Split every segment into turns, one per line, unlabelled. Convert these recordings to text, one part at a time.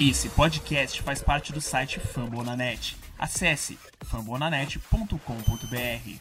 Esse podcast faz parte do site Fambonanet. Acesse fambonanet.com.br.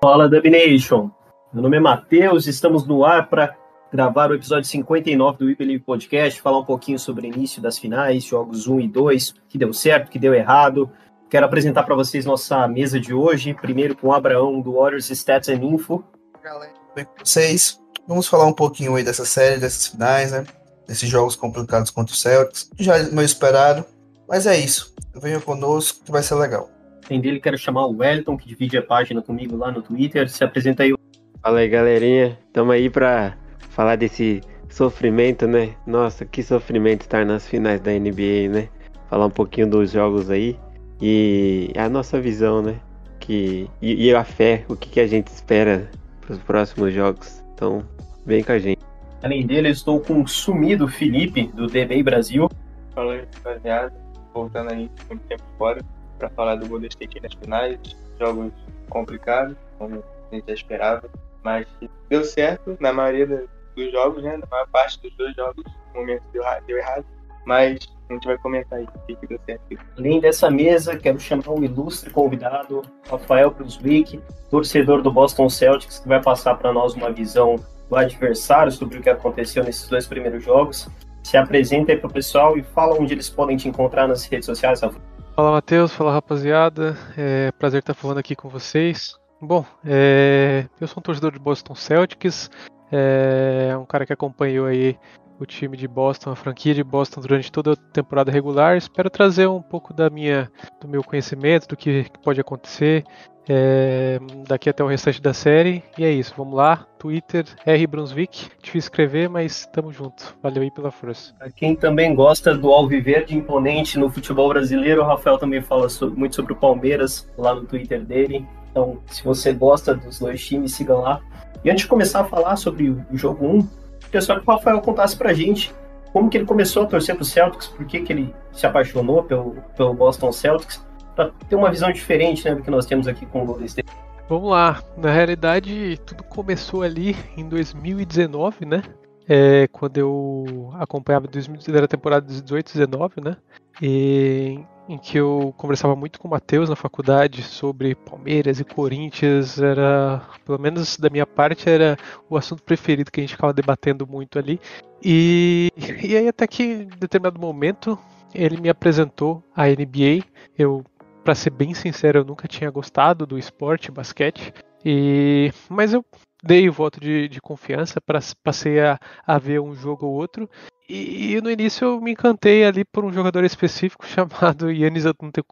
Fala Dub Nation. Meu nome é Matheus, estamos no ar para gravar o episódio 59 do Believe Podcast, falar um pouquinho sobre o início das finais, jogos 1 e 2, que deu certo, que deu errado. Quero apresentar para vocês nossa mesa de hoje, primeiro com o Abraão do Warriors Stats and Info.
Galera, tudo bem com vocês? Vamos falar um pouquinho aí dessa série, dessas finais, né? Desses jogos complicados contra o Celtics. Já é meu esperado, mas é isso. Venha conosco que vai ser legal.
Tem dele, quero chamar o Wellington, que divide a página comigo lá no Twitter. Se apresenta aí.
Fala aí, galerinha. Tamo aí pra falar desse sofrimento, né? Nossa, que sofrimento estar nas finais da NBA, né? Falar um pouquinho dos jogos aí e a nossa visão, né? Que, e, e a fé, o que, que a gente espera para os próximos jogos. Então, vem com a gente.
Além dele, eu estou com o sumido Felipe, do DBI Brasil.
Fala aí, rapaziada. Voltando aí muito tempo fora para falar do Golden State nas finais. Jogos complicados, como a gente já esperava. Mas deu certo na maioria dos jogos, né? Na maior parte dos dois jogos, no momento deu, deu errado. Mas a gente vai comentar aí o que deu certo.
Além dessa mesa, quero chamar um ilustre convidado, Rafael Brunswick, torcedor do Boston Celtics, que vai passar para nós uma visão do adversário sobre o que aconteceu nesses dois primeiros jogos. Se apresenta aí pro pessoal e fala onde eles podem te encontrar nas redes sociais, Rafael.
Fala Matheus, fala rapaziada, é prazer estar falando aqui com vocês. Bom, é, eu sou um torcedor de Boston Celtics, é um cara que acompanhou aí o time de Boston, a franquia de Boston durante toda a temporada regular. Espero trazer um pouco da minha, do meu conhecimento, do que, que pode acontecer é, daqui até o restante da série. E é isso, vamos lá. Twitter, R Brunswick. Difícil escrever, mas tamo junto. Valeu aí pela força.
Quem também gosta do Alviverde imponente no futebol brasileiro, o Rafael também fala muito sobre o Palmeiras lá no Twitter dele. Então, se você gosta dos dois times, sigam lá. E antes de começar a falar sobre o jogo 1, queria só que o Rafael contasse pra gente como que ele começou a torcer pro Celtics, por que, que ele se apaixonou pelo, pelo Boston Celtics, para ter uma visão diferente né, do que nós temos aqui com o Golden State.
Vamos lá, na realidade tudo começou ali em 2019, né? É, quando eu acompanhava a temporada 18-19, né? E em que eu conversava muito com o Matheus na faculdade sobre Palmeiras e Corinthians, era, pelo menos da minha parte, era o assunto preferido que a gente ficava debatendo muito ali. E, e aí até que em determinado momento ele me apresentou a NBA, eu para ser bem sincero, eu nunca tinha gostado do esporte basquete, e mas eu dei o voto de, de confiança, para passei a, a ver um jogo ou outro, e, no início eu me encantei ali por um jogador específico chamado Yannis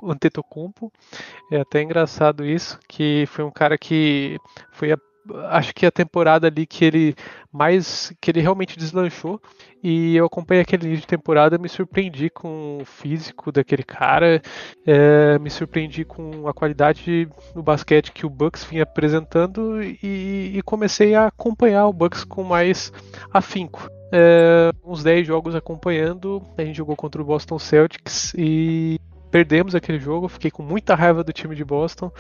Antetokounmpo. É até engraçado isso, que foi um cara que foi a, acho que a temporada ali que ele mais que ele realmente deslanchou e eu acompanhei aquele início de temporada me surpreendi com o físico daquele cara é, me surpreendi com a qualidade do basquete que o Bucks vinha apresentando e, e comecei a acompanhar o Bucks com mais afinco é, uns 10 jogos acompanhando. A gente jogou contra o Boston Celtics e perdemos aquele jogo. Fiquei com muita raiva do time de Boston,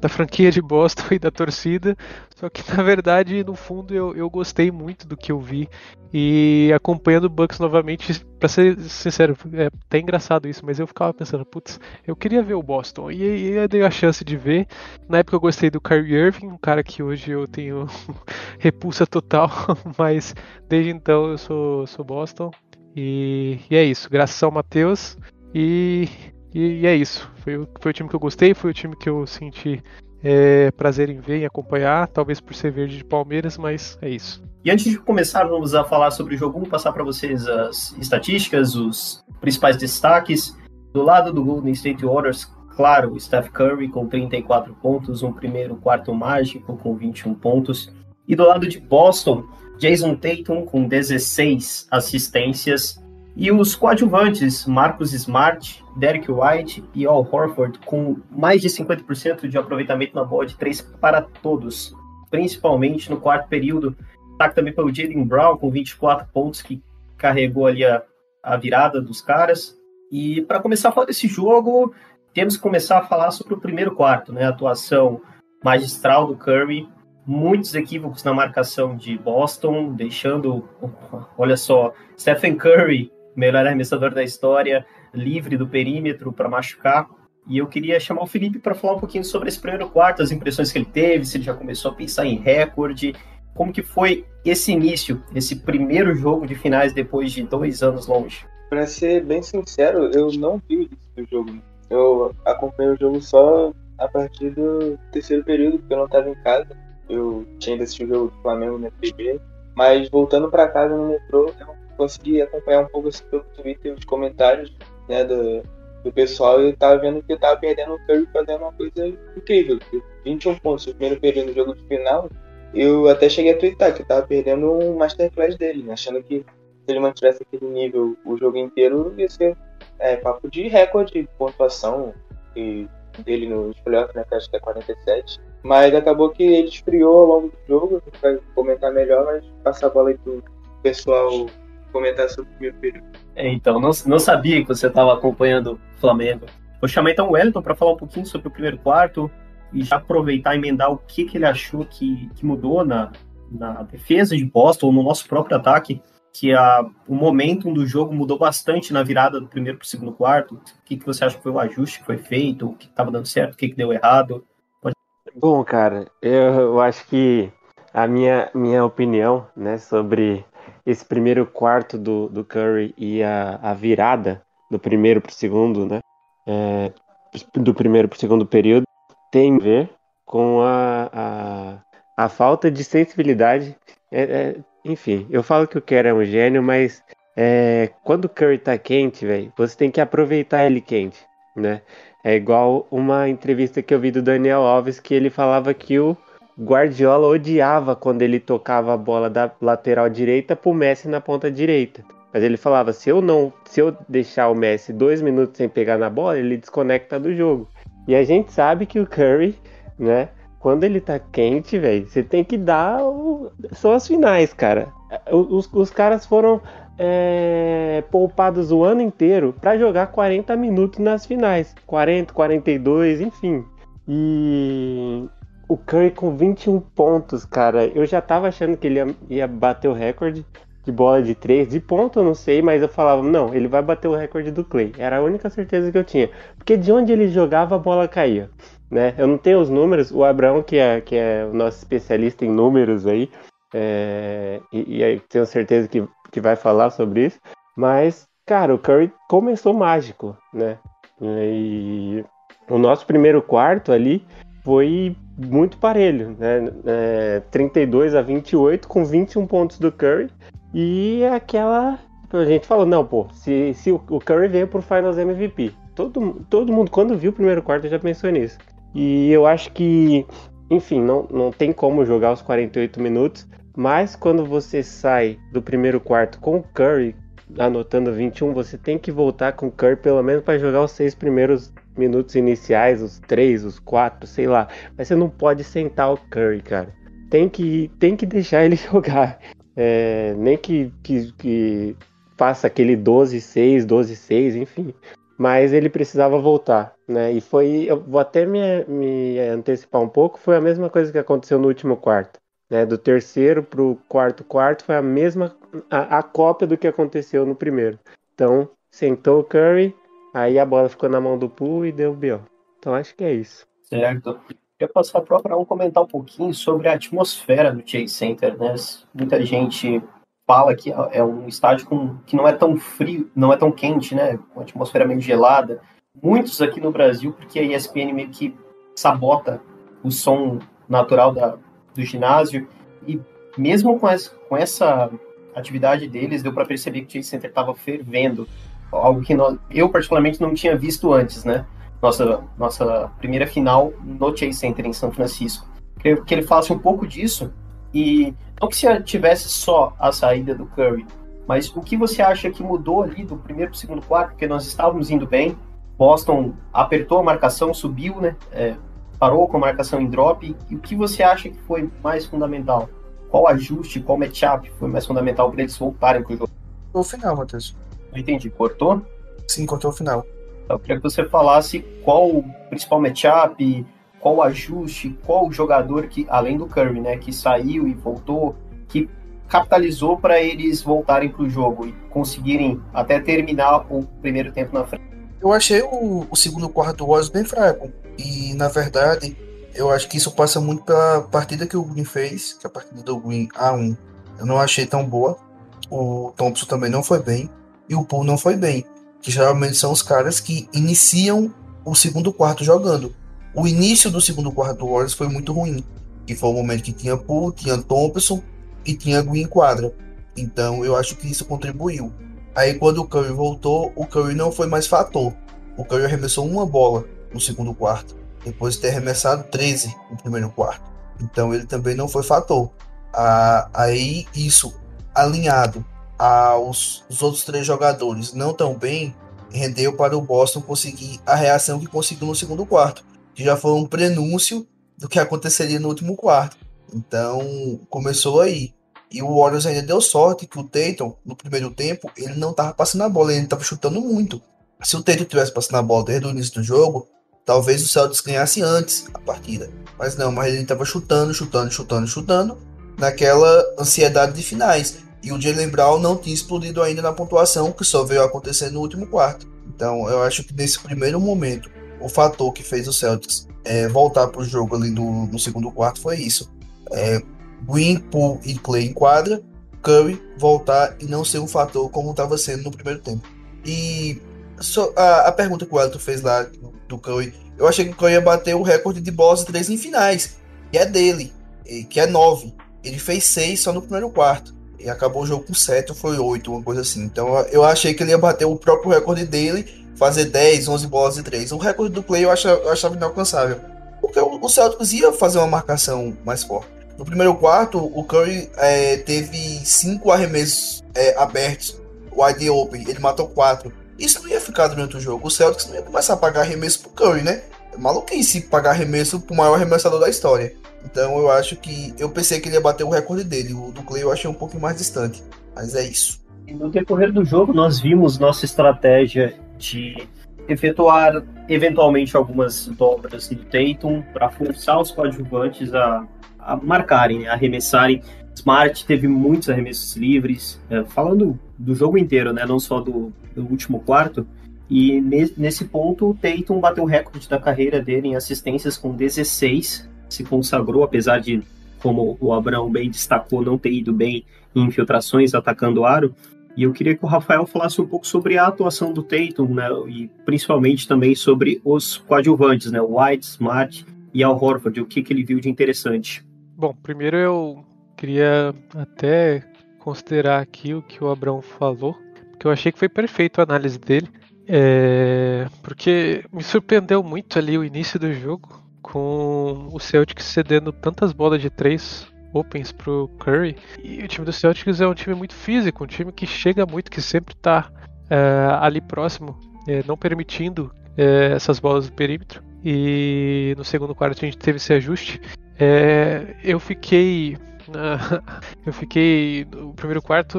da franquia de Boston e da torcida. Só que na verdade, no fundo, eu, eu gostei muito do que eu vi. E acompanhando o Bucks novamente, para ser sincero, é até engraçado isso, mas eu ficava pensando, putz, eu queria ver o Boston. E, e eu dei a chance de ver. Na época eu gostei do Kyrie Irving, um cara que hoje eu tenho repulsa total, mas desde então eu sou, sou Boston. E, e é isso, graças ao Matheus. E e, e é isso. Foi, foi o time que eu gostei, foi o time que eu senti é, prazer em ver e acompanhar, talvez por ser verde de Palmeiras, mas é isso.
E antes de começar, vamos a falar sobre o jogo, vamos passar para vocês as estatísticas, os principais destaques. Do lado do Golden State Warriors, claro, o Steph Curry com 34 pontos, um primeiro quarto mágico com 21 pontos. E do lado de Boston, Jason Tatum com 16 assistências, e os coadjuvantes, Marcos Smart, Derek White e Al Horford, com mais de 50% de aproveitamento na bola de três para todos, principalmente no quarto período. Destaque também pelo Jalen Brown, com 24 pontos, que carregou ali a, a virada dos caras. E para começar a falar desse jogo, temos que começar a falar sobre o primeiro quarto, né? A atuação magistral do Curry, muitos equívocos na marcação de Boston, deixando, olha só, Stephen Curry melhor arremessador da história, livre do perímetro para machucar. E eu queria chamar o Felipe para falar um pouquinho sobre esse primeiro quarto, as impressões que ele teve, se ele já começou a pensar em recorde, como que foi esse início, esse primeiro jogo de finais depois de dois anos longe.
Para ser bem sincero, eu não vi o início do jogo. Eu acompanhei o jogo só a partir do terceiro período, porque eu não estava em casa. Eu tinha ido assistir o jogo do Flamengo na TV. Mas voltando para casa no metrô, eu consegui acompanhar um pouco assim pelo Twitter os comentários né, do, do pessoal e tava vendo que tava perdendo o Curry fazendo uma coisa incrível. 21 pontos no primeiro período do jogo de final. Eu até cheguei a twittar que tava perdendo um masterclass dele, né, achando que se ele mantivesse aquele nível o jogo inteiro, ia ser é, papo de recorde de pontuação e dele nos playoffs, né, que acho que é 47. Mas acabou que ele esfriou ao longo do jogo, vai comentar melhor, mas passar a bola aí pro pessoal comentar sobre o primeiro período.
É, então, não, não sabia que você estava acompanhando o Flamengo. Vou chamar então o Wellington para falar um pouquinho sobre o primeiro quarto e já aproveitar e emendar o que, que ele achou que, que mudou na, na defesa de Boston, ou no nosso próprio ataque, que a, o momento do jogo mudou bastante na virada do primeiro para o segundo quarto. O que, que você acha que foi o ajuste que foi feito, o que estava dando certo, o que, que deu errado?
Pode... Bom, cara, eu, eu acho que a minha, minha opinião né, sobre esse primeiro quarto do, do Curry e a, a virada do primeiro para o segundo, né? É, do primeiro para o segundo período, tem a ver com a, a, a falta de sensibilidade. É, é, enfim, eu falo que o Kerr é um gênio, mas é, quando o Curry tá quente, velho, você tem que aproveitar ele quente, né? É igual uma entrevista que eu vi do Daniel Alves que ele falava que o Guardiola odiava quando ele tocava a bola da lateral direita pro Messi na ponta direita. Mas ele falava, se eu não, se eu deixar o Messi dois minutos sem pegar na bola, ele desconecta do jogo. E a gente sabe que o Curry, né, quando ele tá quente, velho, você tem que dar. O... São as finais, cara. Os, os caras foram é, poupados o ano inteiro para jogar 40 minutos nas finais. 40, 42, enfim. E o Curry com 21 pontos, cara. Eu já tava achando que ele ia, ia bater o recorde de bola de 3, de ponto eu não sei, mas eu falava, não, ele vai bater o recorde do Clay. Era a única certeza que eu tinha. Porque de onde ele jogava, a bola caía né? Eu não tenho os números, o Abraão, que é, que é o nosso especialista em números aí, é, e, e aí tenho certeza que, que vai falar sobre isso, mas, cara, o Curry começou mágico, né? E o nosso primeiro quarto ali foi muito parelho, né? É, 32 a 28 com 21 pontos do Curry e aquela a gente falou, não, pô, se, se o Curry veio pro Finals MVP, todo, todo mundo quando viu o primeiro quarto já pensou nisso. E eu acho que, enfim, não, não tem como jogar os 48 minutos, mas quando você sai do primeiro quarto com o Curry anotando 21, você tem que voltar com o Curry pelo menos para jogar os seis primeiros minutos iniciais, os três, os quatro, sei lá. Mas você não pode sentar o Curry, cara. Tem que, tem que deixar ele jogar. É, nem que, que, que faça aquele 12-6, 12-6, enfim mas ele precisava voltar, né? E foi, eu vou até me, me antecipar um pouco, foi a mesma coisa que aconteceu no último quarto, né? Do terceiro para o quarto quarto foi a mesma, a, a, cópia do que aconteceu no primeiro. Então, sentou o Curry, aí a bola ficou na mão do Poole e deu B.O. Então, acho que é isso.
Certo. Eu passar para o comentar um pouquinho sobre a atmosfera do Chase Center, né? Muita gente fala que é um estádio com, que não é tão frio, não é tão quente, né? Com atmosfera meio gelada. Muitos aqui no Brasil, porque a ESPN meio que sabota o som natural da, do ginásio. E mesmo com essa, com essa atividade deles, deu para perceber que o Chase Center estava fervendo. Algo que nós, eu, particularmente, não tinha visto antes, né? Nossa, nossa primeira final no Chase Center em São Francisco. Que ele falasse um pouco disso e não que se tivesse só a saída do Curry, mas o que você acha que mudou ali do primeiro para o segundo quarto? Porque nós estávamos indo bem, Boston apertou a marcação, subiu, né? É, parou com a marcação em drop. E o que você acha que foi mais fundamental? Qual ajuste, qual matchup foi mais fundamental para eles voltarem para o jogo?
O final, Matheus.
Não entendi. Cortou?
Sim, cortou o final.
Eu queria que você falasse qual o principal matchup, qual ajuste, qual jogador que, além do Curry, né, que saiu e voltou, que capitalizou para eles voltarem para o jogo e conseguirem até terminar o primeiro tempo na frente?
Eu achei o, o segundo quarto do Warriors bem fraco. E, na verdade, eu acho que isso passa muito pela partida que o Green fez, que é a partida do Green A1. Eu não achei tão boa. O Thompson também não foi bem. E o Poole não foi bem. Que geralmente são os caras que iniciam o segundo quarto jogando. O início do segundo quarto do Warriors foi muito ruim. Que foi o momento que tinha Poole, tinha Thompson e tinha Green quadra. Então eu acho que isso contribuiu. Aí quando o Curry voltou, o Curry não foi mais fator. O Curry arremessou uma bola no segundo quarto, depois de ter arremessado 13 no primeiro quarto. Então ele também não foi fator. Ah, aí isso alinhado aos outros três jogadores não tão bem, rendeu para o Boston conseguir a reação que conseguiu no segundo quarto, que já foi um prenúncio do que aconteceria no último quarto. Então começou aí. E o Warriors ainda deu sorte que o Tatum, no primeiro tempo, ele não estava passando a bola, ele estava chutando muito. Se o Tatum tivesse passando a bola desde o início do jogo, talvez o Celtics ganhasse antes a partida. Mas não, mas ele estava chutando, chutando, chutando, chutando, naquela ansiedade de finais. E o Jalen Brown não tinha explodido ainda na pontuação, que só veio acontecer no último quarto. Então eu acho que nesse primeiro momento, o fator que fez o Celtics é, voltar para o jogo ali no, no, segundo quarto foi isso. É, Green, Poole e Clay em quadra, Curry voltar e não ser um fator como estava sendo no primeiro tempo. E so, a, a, pergunta que o Elton fez lá do, Curry, eu achei que o Curry ia bater o recorde de bolas de três em finais, que é dele, que é nove. Ele fez seis só no primeiro quarto. E acabou o jogo com sete ou foi oito, uma coisa assim. Então eu achei que ele ia bater o próprio recorde dele, fazer 10, 11 bolas de três. O recorde do Clay eu achava, eu achava inalcançável. Porque o, Celtics ia fazer uma marcação mais forte. No primeiro quarto, o Curry é, teve cinco arremessos é, abertos, wide open. Ele matou quatro. Isso não ia ficar durante o jogo. O Celtics não ia começar a pagar arremesso pro Curry, né? Maluquice pagar arremesso pro maior arremessador da história. Então eu acho que. Eu pensei que ele ia bater o recorde dele. O do Clay eu achei um pouco mais distante. Mas é isso.
E no decorrer do jogo, nós vimos nossa estratégia de efetuar eventualmente algumas dobras do Tatum para forçar os coadjuvantes a a marcarem, né, a arremessarem. Smart teve muitos arremessos livres, é, falando do jogo inteiro, né, não só do, do último quarto. E nesse ponto, o Tatum bateu o recorde da carreira dele em assistências com 16, se consagrou, apesar de, como o Abraão bem destacou, não ter ido bem em infiltrações atacando o aro. E eu queria que o Rafael falasse um pouco sobre a atuação do Tatum, né, e principalmente também sobre os coadjuvantes, né, White, Smart e Al Horford, o que, que ele viu de interessante.
Bom, primeiro eu queria até considerar aqui o que o Abrão falou, porque eu achei que foi perfeito a análise dele, é, porque me surpreendeu muito ali o início do jogo, com o Celtics cedendo tantas bolas de três opens pro Curry. E o time do Celtics é um time muito físico, um time que chega muito, que sempre tá é, ali próximo, é, não permitindo é, essas bolas do perímetro. E no segundo quarto a gente teve esse ajuste. É, eu fiquei. Eu fiquei. O primeiro quarto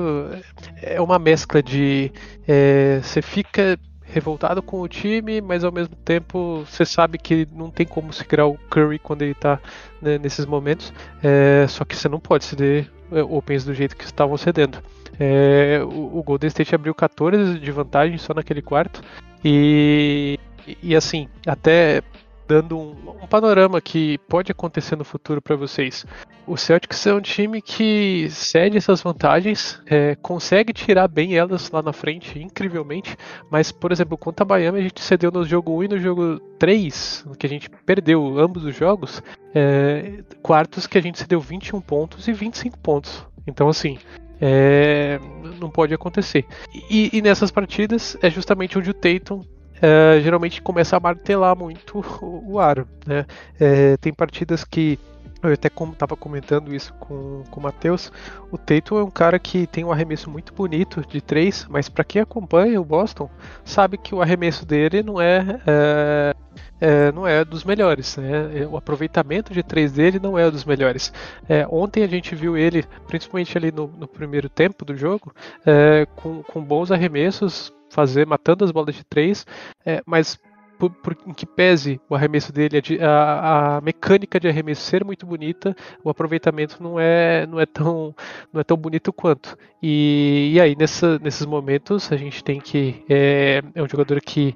é uma mescla de. É, você fica revoltado com o time, mas ao mesmo tempo você sabe que não tem como segurar o Curry quando ele tá né, nesses momentos. É, só que você não pode ceder é, opens do jeito que estavam cedendo. É, o, o, Golden State abriu 14 de vantagem só naquele quarto. E, e assim, até dando um, um, panorama que pode acontecer no futuro para vocês. O Celtics é um time que cede essas vantagens, é, consegue tirar bem elas lá na frente, incrivelmente, mas, por exemplo, contra a Miami a gente cedeu no jogo 1 e no jogo 3, que a gente perdeu ambos os jogos, é, quartos que a gente cedeu 21 pontos e 25 pontos. Então, assim, é, não pode acontecer. E, e, nessas partidas é justamente onde o Tatum é, geralmente começa a martelar muito o, o aro. Né? É, tem partidas que eu até estava comentando isso com, com o Matheus. O Tatum é um cara que tem um arremesso muito bonito de três, mas para quem acompanha o Boston, sabe que o arremesso dele não é, é, é, não é dos melhores. Né? O aproveitamento de três dele não é dos melhores. É, ontem a gente viu ele, principalmente ali no, no primeiro tempo do jogo, é, com, com bons arremessos, fazer matando as bolas de três, é, mas por, por, em que pese o arremesso dele, a, a, mecânica de arremesso ser muito bonita, o aproveitamento não é, não é, tão, não é tão bonito quanto. E, e aí, nessa, nesses momentos, a gente tem que. É, é um jogador que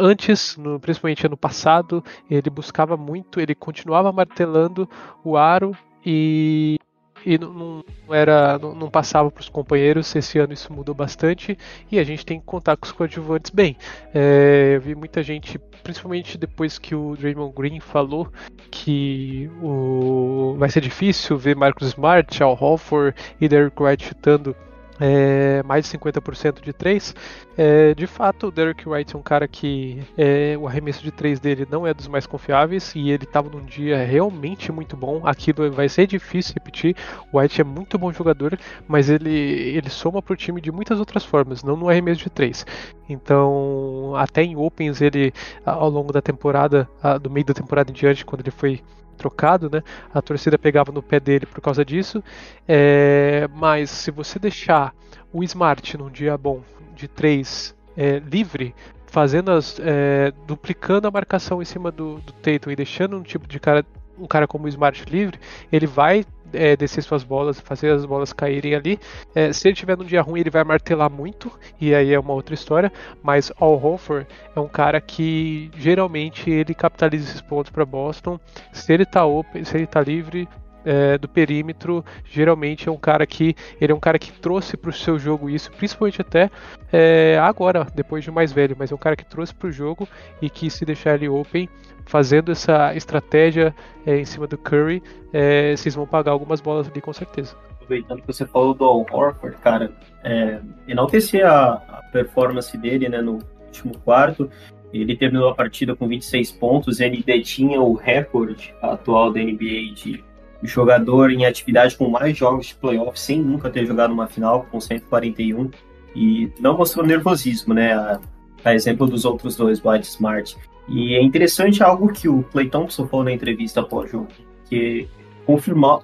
antes, no, principalmente ano passado, ele buscava muito, ele continuava martelando o aro e e não, era não, não passava para os companheiros. Esse ano isso mudou bastante e a gente tem que contar com os coadjuvantes bem. É, eu vi muita gente, principalmente depois que o Draymond Green falou que o, vai ser difícil ver Marcus Smart, Al Horford e Derrick White chutando é, mais de 50% de 3. É, de fato, o Derek White é um cara que é, o arremesso de 3 dele não é dos mais confiáveis e ele estava num dia realmente muito bom. Aquilo vai ser difícil repetir. O White é muito bom jogador, mas ele, ele soma para o time de muitas outras formas, não no arremesso de 3. Então, até em Opens, ele ao longo da temporada, do meio da temporada em diante, quando ele foi trocado, né? A torcida pegava no pé dele por causa disso. É, mas se você deixar o Smart num dia bom de 3 é, livre, fazendo as. É, duplicando a marcação em cima do, do Tatum e deixando um tipo de cara. Um cara como o Smart livre, ele vai é, descer suas bolas, fazer as bolas caírem ali. É, se ele tiver num dia ruim, ele vai martelar muito, e aí é uma outra história. Mas Al Hofer é um cara que geralmente ele capitaliza esses pontos para Boston. Se ele tá open, se ele tá livre, é, do perímetro, geralmente é um cara que ele é um cara que trouxe para o seu jogo isso, principalmente até é, agora, depois de mais velho, mas é um cara que trouxe para o jogo e que se deixar ele open, fazendo essa estratégia é, em cima do Curry, é, vocês vão pagar algumas bolas ali com certeza.
Aproveitando que você falou do Al Horford, cara, é, enaltecer a, a performance dele né, no último quarto. Ele terminou a partida com 26 pontos, ele detinha o recorde atual da NBA de jogador em atividade com mais jogos de playoff sem nunca ter jogado uma final, com 141, e não mostrou nervosismo, né? A, a exemplo dos outros dois, White Smart. E é interessante algo que o Clay Thompson falou na entrevista após jogo, que confirmou,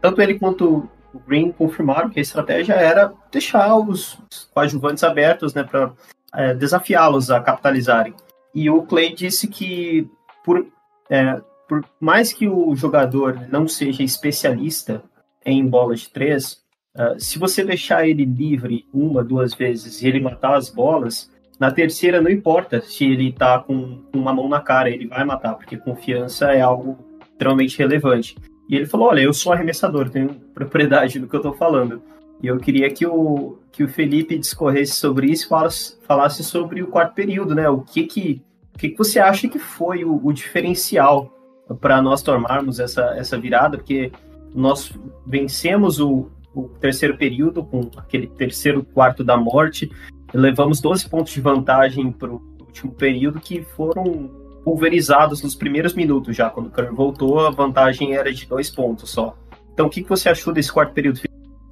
tanto ele quanto o Green confirmaram que a estratégia era deixar os coadjuvantes abertos, né, para é, desafiá-los a capitalizarem. E o Clay disse que por é, por mais que o jogador não seja especialista em bola de três, uh, se você deixar ele livre uma, duas vezes e ele matar as bolas, na terceira não importa se ele tá com uma mão na cara, ele vai matar, porque confiança é algo extremamente relevante. E ele falou: Olha, eu sou arremessador, tenho propriedade do que eu tô falando. E eu queria que o, que o Felipe discorresse sobre isso falasse, falasse sobre o quarto período, né? O que que, o que você acha que foi o, o diferencial para nós tomarmos essa, essa virada, porque nós vencemos o, o terceiro período com aquele terceiro quarto da morte, levamos 12 pontos de vantagem para o último período que foram pulverizados nos primeiros minutos já. Quando o Curry voltou, a vantagem era de dois pontos só. Então, o que, que você achou desse quarto período?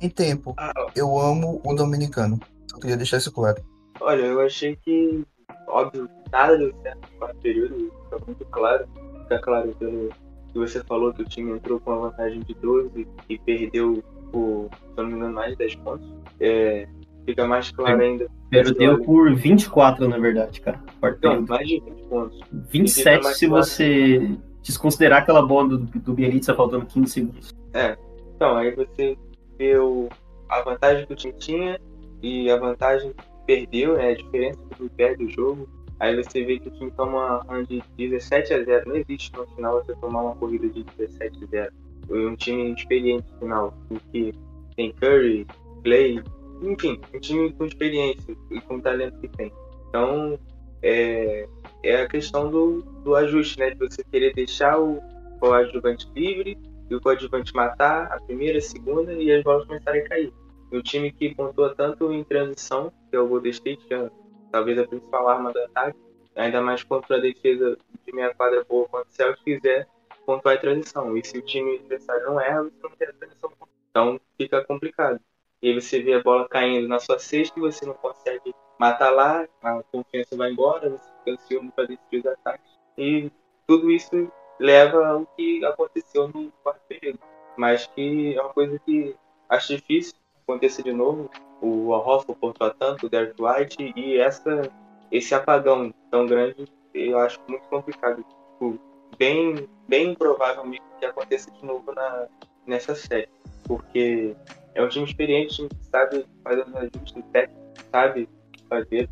Em tempo, ah, eu amo o dominicano. Só queria deixar isso claro.
Olha, eu achei que, óbvio, nada deu certo no quarto período, foi muito claro ficar claro pelo que você falou que o time entrou com uma vantagem de 12 e perdeu por, se não me engano, mais de 10 pontos. É, fica mais claro ainda.
Perdeu por 24, na verdade, cara.
Não, mais de 20 pontos.
27 se claro. você desconsiderar aquela bola do, do Bielitsa faltando 15 segundos.
É. Então, aí você vê o, a vantagem que o time tinha e a vantagem que perdeu, né, a diferença do pé do jogo Aí você vê que o time toma uma de 17 a 0. Não existe no final você tomar uma corrida de 17 a 0. Foi um time experiente no final, que tem Curry, Clay, enfim, um time com experiência e com talento que tem. Então, é, é a questão do, do ajuste, né? De você querer deixar o coadjuvante livre e o coadjuvante matar a primeira, a segunda e as bolas começarem a cair. E o time que pontua tanto em transição, que é o Golden State, é talvez a principal arma do ataque, ainda mais contra a defesa de meia quadra boa quanto o Celtics quiser pontuar a transição. E se o time adversário não erra, você não tem a transição. Então fica complicado. E aí você vê a bola caindo na sua cesta e você não consegue matar lá, a confiança vai embora, você fica ansioso para decidir os ataques. E tudo isso leva ao que aconteceu no quarto período. Mas que é uma coisa que acho difícil acontecer de novo o pontua tanto, o Derek White, e essa, esse apagão tão grande eu acho muito complicado. Tipo, bem, bem improvável que aconteça de novo na, nessa série. Porque é um time experiente, que sabe fazer os ajustes técnicos, sabe fazer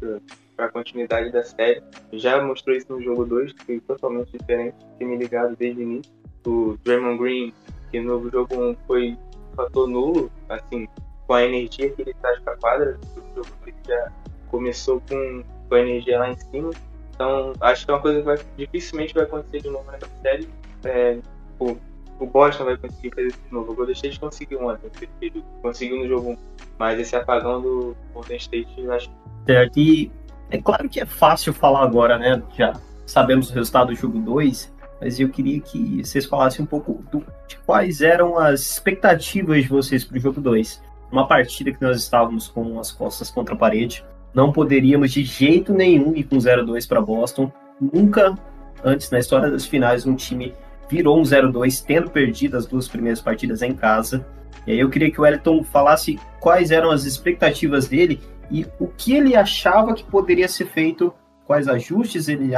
para a continuidade da série. Já mostrou isso no jogo 2, que foi totalmente diferente, time ligado desde o início. O Draymond Green, que no jogo 1 um foi um fator nulo, assim, com a energia que ele traz para a quadra, o jogo já começou com, com a energia lá em cima. Então, acho que é uma coisa que vai, dificilmente vai acontecer de novo nessa série. É, o, o Boston vai conseguir fazer isso de novo. O Golden State conseguiu ontem, conseguiu no jogo 1. Mas esse apagão do Golden State, eu acho
Certo, e é claro que é fácil falar agora, né? Já sabemos o resultado do jogo 2, mas eu queria que vocês falassem um pouco do, de quais eram as expectativas de vocês para o jogo 2. Uma partida que nós estávamos com as costas contra a parede, não poderíamos de jeito nenhum ir com 0-2 para Boston. Nunca antes na história das finais um time virou um 0-2 tendo perdido as duas primeiras partidas em casa. E aí eu queria que o Wellington falasse quais eram as expectativas dele e o que ele achava que poderia ser feito, quais ajustes ele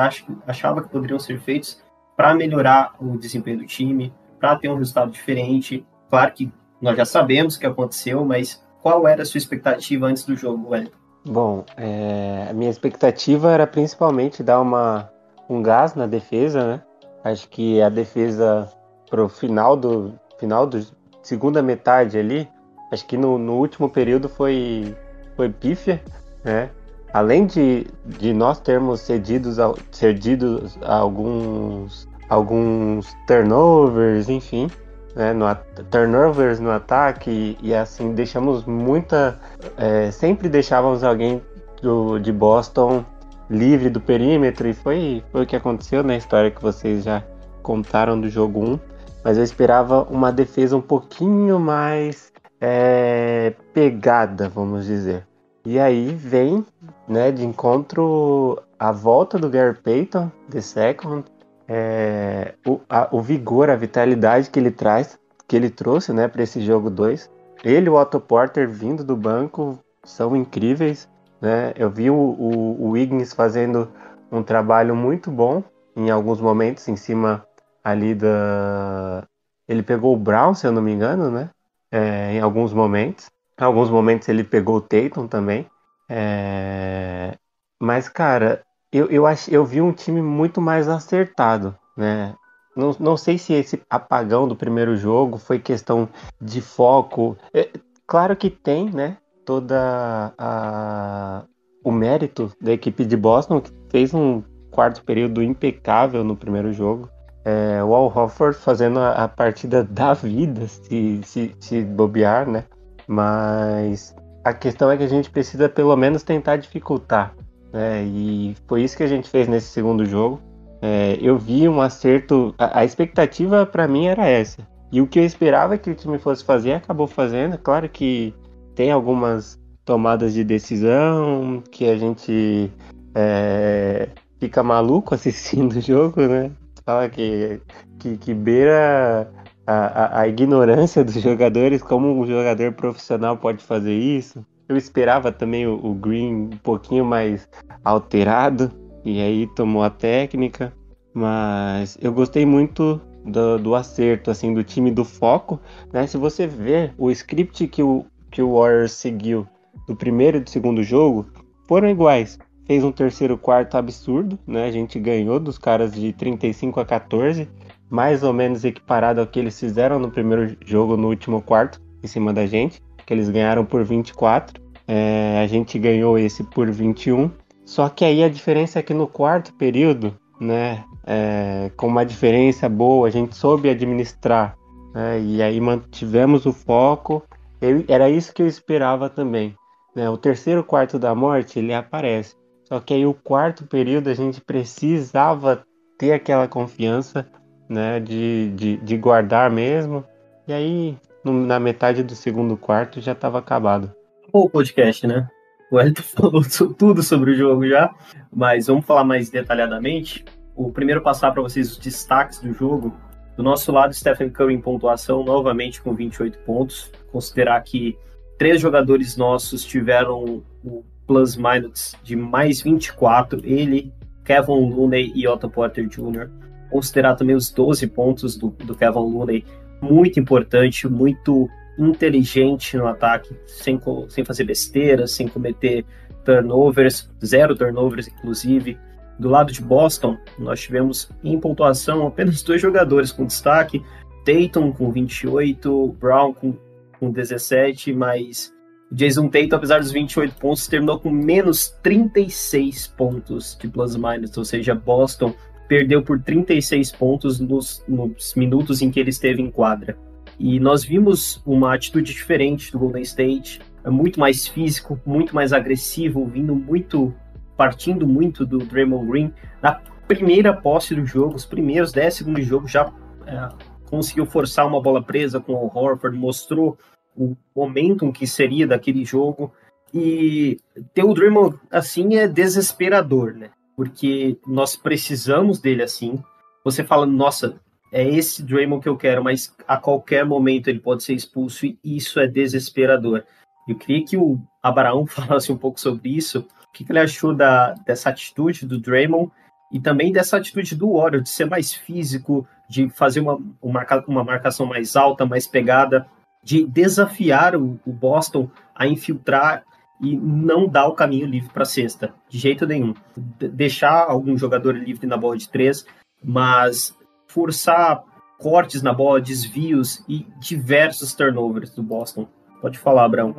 achava que poderiam ser feitos para melhorar o desempenho do time, para ter um resultado diferente. Claro que nós já sabemos o que aconteceu, mas qual era a sua expectativa antes do jogo, Wellington?
Bom, é, a minha expectativa era principalmente dar uma, um gás na defesa, né? Acho que a defesa pro final do final do segunda metade ali, acho que no, no último período foi foi pífia, né? Além de, de nós termos cedidos, cedidos alguns, alguns turnovers, enfim, né, no, turnovers no ataque e, e assim deixamos muita, é, sempre deixávamos alguém do, de Boston livre do perímetro e foi, foi o que aconteceu na história que vocês já contaram do jogo 1. Mas eu esperava uma defesa um pouquinho mais é, pegada, vamos dizer. E aí vem, né, de encontro a volta do Gary Payton, the second, é, o, a, o vigor, a vitalidade que ele traz, que ele trouxe, né, para esse jogo 2. Ele e o Otto Porter vindo do banco são incríveis, né? Eu vi o, o, o fazendo um trabalho muito bom em alguns momentos em cima ali da ele pegou o Brown, se eu não me engano, né? é, em alguns momentos. Em alguns momentos ele pegou o Tatum também. É... Mas, cara, eu, eu, ach, eu vi um time muito mais acertado, né? Não, não sei se esse apagão do primeiro jogo foi questão de foco. É, claro que tem, né? Toda a, o mérito da equipe de Boston, que fez um quarto período impecável no primeiro jogo. É, o Al Hofford fazendo a, a, partida da vida, se, se, se bobear, né? Mas a questão é que a gente precisa pelo menos tentar dificultar. Né? E foi isso que a gente fez nesse segundo jogo. É, eu vi um acerto. A, a expectativa para mim era essa. E o que eu esperava que o time fosse fazer, acabou fazendo. Claro que tem algumas tomadas de decisão que a gente é, fica maluco assistindo o jogo, né? fala que, que, que beira a, a, a, ignorância dos jogadores, como um jogador profissional pode fazer isso. Eu esperava também o, o Green um pouquinho mais alterado, e aí tomou a técnica, mas eu gostei muito do, do, acerto, assim, do time do foco, né? Se você ver o script que o, que o Warriors seguiu do primeiro e do segundo jogo, foram iguais fez um terceiro quarto absurdo, né? A gente ganhou dos caras de 35 a 14, mais ou menos equiparado ao que eles fizeram no primeiro jogo no último quarto, em cima da gente, que eles ganharam por 24. É, a gente ganhou esse por 21. Só que aí a diferença é que no quarto período, né, é, com uma diferença boa, a gente soube administrar, né, e aí mantivemos o foco. Eu, era isso que eu esperava também. Né, o terceiro quarto da morte ele aparece. Só que aí o quarto período a gente precisava ter aquela confiança, né, de, de, de guardar mesmo. E aí, na metade do segundo quarto, já estava acabado.
O podcast, né? O Elton falou tudo sobre o jogo já, mas vamos falar mais detalhadamente. O primeiro passar para vocês os destaques do jogo. Do nosso lado, Stephen Curry em pontuação, novamente com 28 pontos. Considerar que três jogadores nossos tiveram o plus minus de mais 24, ele Kevin Looney e Otto Porter Jr. Considerar também os 12 pontos do, do Kevin Looney, muito importante, muito inteligente no ataque, sem, sem fazer besteiras, sem cometer turnovers, zero turnovers, inclusive. Do lado de Boston, nós tivemos em pontuação apenas dois jogadores com destaque: Tatum com 28, Brown com, com 17, mas Jason Tatum, apesar dos 28 pontos, terminou com menos 36 pontos de plus minus, ou seja, Boston perdeu por 36 pontos nos, nos minutos em que ele esteve em quadra. E nós vimos uma atitude diferente do Golden State, muito mais físico, muito mais agressivo, vindo muito, partindo muito do Draymond Green. Na primeira posse do jogo, os primeiros 10 segundos de jogo, já é, conseguiu forçar uma bola presa com o Horford, mostrou o momentum que seria daquele jogo. E ter o Draymond assim é desesperador, né? Porque nós precisamos dele assim. Você fala, nossa, é esse Draymond que eu quero, mas a qualquer momento ele pode ser expulso e isso é desesperador. Eu queria que o Abraão falasse um pouco sobre isso, o que ele achou da, dessa atitude do Draymond e também dessa atitude do Warrior de ser mais físico, de fazer uma, uma marcação mais alta, mais pegada, de desafiar o, o Boston a infiltrar e não dar o caminho livre para a cesta, de jeito nenhum. De deixar algum jogador livre na bola de três, mas forçar cortes na bola, desvios e diversos turnovers do Boston. Pode falar, Abraão.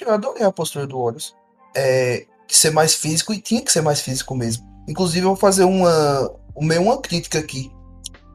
Eu adorei a postura do Warriors. É, ser mais físico e tinha que ser mais físico mesmo. Inclusive, eu vou fazer uma, uma crítica aqui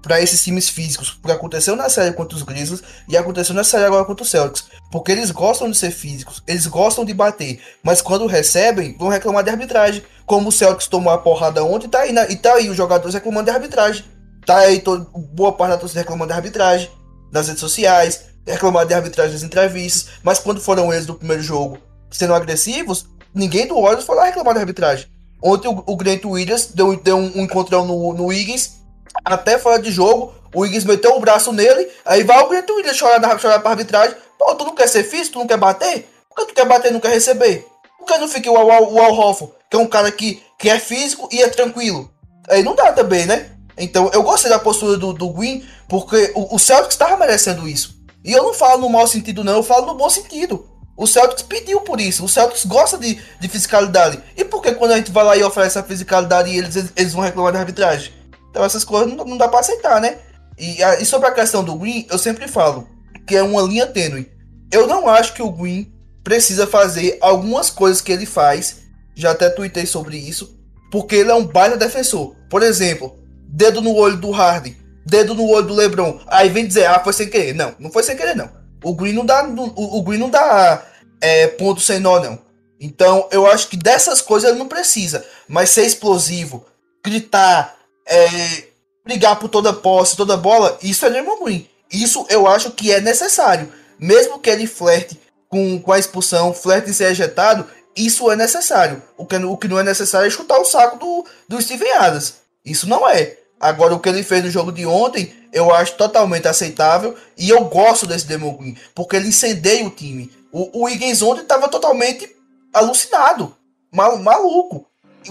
para esses times físicos, porque aconteceu na série contra os Grizzlies e aconteceu na série agora contra os Celtics, porque eles gostam de ser físicos, eles gostam de bater, mas quando recebem, vão reclamar de arbitragem, como o Celtics tomou a porrada ontem, tá aí, na, e tá aí os jogadores reclamando de arbitragem, tá aí todo, boa parte da torcida reclamando de arbitragem, nas redes sociais, reclamando de arbitragem nas entrevistas, mas quando foram eles do primeiro jogo sendo agressivos, ninguém do Warriors foi lá reclamar de arbitragem. Ontem o, o Grant Williams deu, deu um, um encontrão no, no Wiggins até fora de jogo, o Wiggins meteu o braço nele, aí vai o Grant Williams chorar, chorar pra arbitragem. Pô, tu não quer ser físico, tu não quer bater? Por que tu quer bater e não quer receber? Por que não fica o, o, o Al Hoffman, que é um cara que, que é físico e é tranquilo? Aí não dá também, né? Então eu gostei da postura do, do Green, porque o, o Celtics estava merecendo isso. E eu não falo no mau sentido, não, eu falo no bom sentido. O Celtics pediu por isso. O Celtics gosta de, de fiscalidade. E por que quando a gente vai lá e oferece a fiscalidade, eles, eles vão reclamar da arbitragem? Então essas coisas não, não dá para aceitar, né? E, e, sobre a questão do Green, eu sempre falo que é uma linha tênue. Eu não acho que o Green precisa fazer algumas coisas que ele faz. Já até tuitei sobre isso. Porque ele é um baita defensor. Por exemplo, dedo no olho do Harden, dedo no olho do LeBron. Aí vem dizer, ah, foi sem querer. Não, não foi sem querer, não. O Green não dá, o, o Green não dá é, ponto sem nó, não. Então, eu acho que dessas coisas ele não precisa. Mas ser explosivo, gritar, é, brigar por toda posse, toda bola, isso é Draymond Green. Isso eu acho que é necessário. Mesmo que ele flerte com, com a expulsão, flerte em ser ejetado, isso é necessário. O que, o que não é necessário é chutar o saco do, do Steven Adams. Isso não é. Agora, o que ele fez no jogo de ontem, eu acho totalmente aceitável. E eu gosto desse Draymond Green, porque ele incendeia o time. O, o Higgins ontem estava totalmente alucinado, mal, maluco.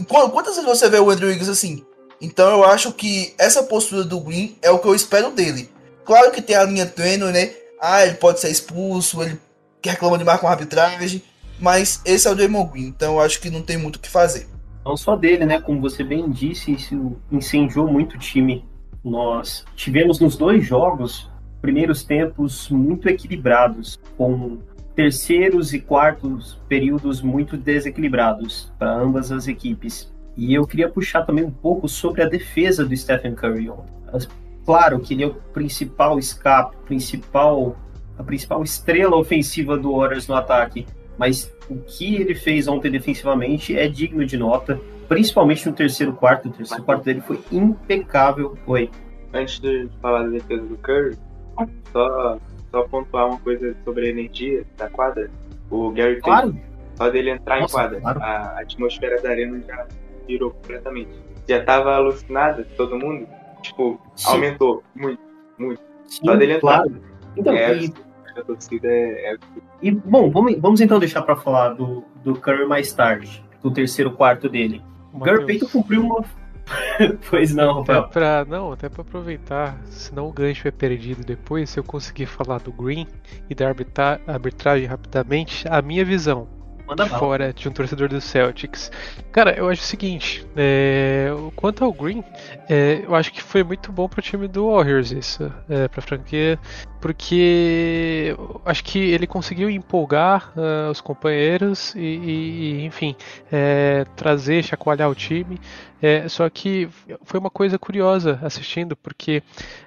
Quantas vezes você vê o Andrew Higgins assim? Então eu acho que essa postura do Green é o que eu espero dele. Claro que tem a linha tênue, né? Ah, ele pode ser expulso, ele reclama demais com a arbitragem, mas esse é o Draymond Green, então eu acho que não tem muito o que fazer.
Não só dele, né? Como você bem disse, isso incendiou muito o time. Nós tivemos nos dois jogos primeiros tempos muito equilibrados, com terceiros e quartos períodos muito desequilibrados para ambas as equipes. E eu queria puxar também um pouco sobre a defesa do Stephen Curry. Claro que ele é o principal escape, principal, a principal estrela ofensiva do Warriors no ataque, mas o que ele fez ontem defensivamente é digno de nota, principalmente no terceiro quarto. O terceiro quarto dele foi impecável. Oi.
Antes de falar da defesa do Curry, só, só pontuar uma coisa sobre a energia da quadra. O Gary
claro.
só dele entrar Nossa, em quadra, claro. a atmosfera da arena já virou completamente. Já tava alucinada, todo mundo. Tipo, Sim. aumentou muito, muito.
Sim, Só dele claro. Então, é, e... a torcida é, é... E, bom, vamos, vamos então deixar para falar do, do Curry mais tarde, do terceiro quarto dele. O Gary Payton cumpriu uma. pois não,
Até
Rafael.
pra, não, até pra aproveitar, senão o gancho é perdido depois, se eu conseguir falar do Green e da arbitra- arbitragem rapidamente, a minha visão,
Manda
fora de um torcedor do Celtics. Cara, eu acho o seguinte, é, quanto ao Green, é, eu acho que foi muito bom pro time do Warriors isso, é, pra franquia, porque acho que ele conseguiu empolgar ah, os companheiros e, e- e, enfim, é, trazer, chacoalhar o time. É, só que foi uma coisa curiosa assistindo, porque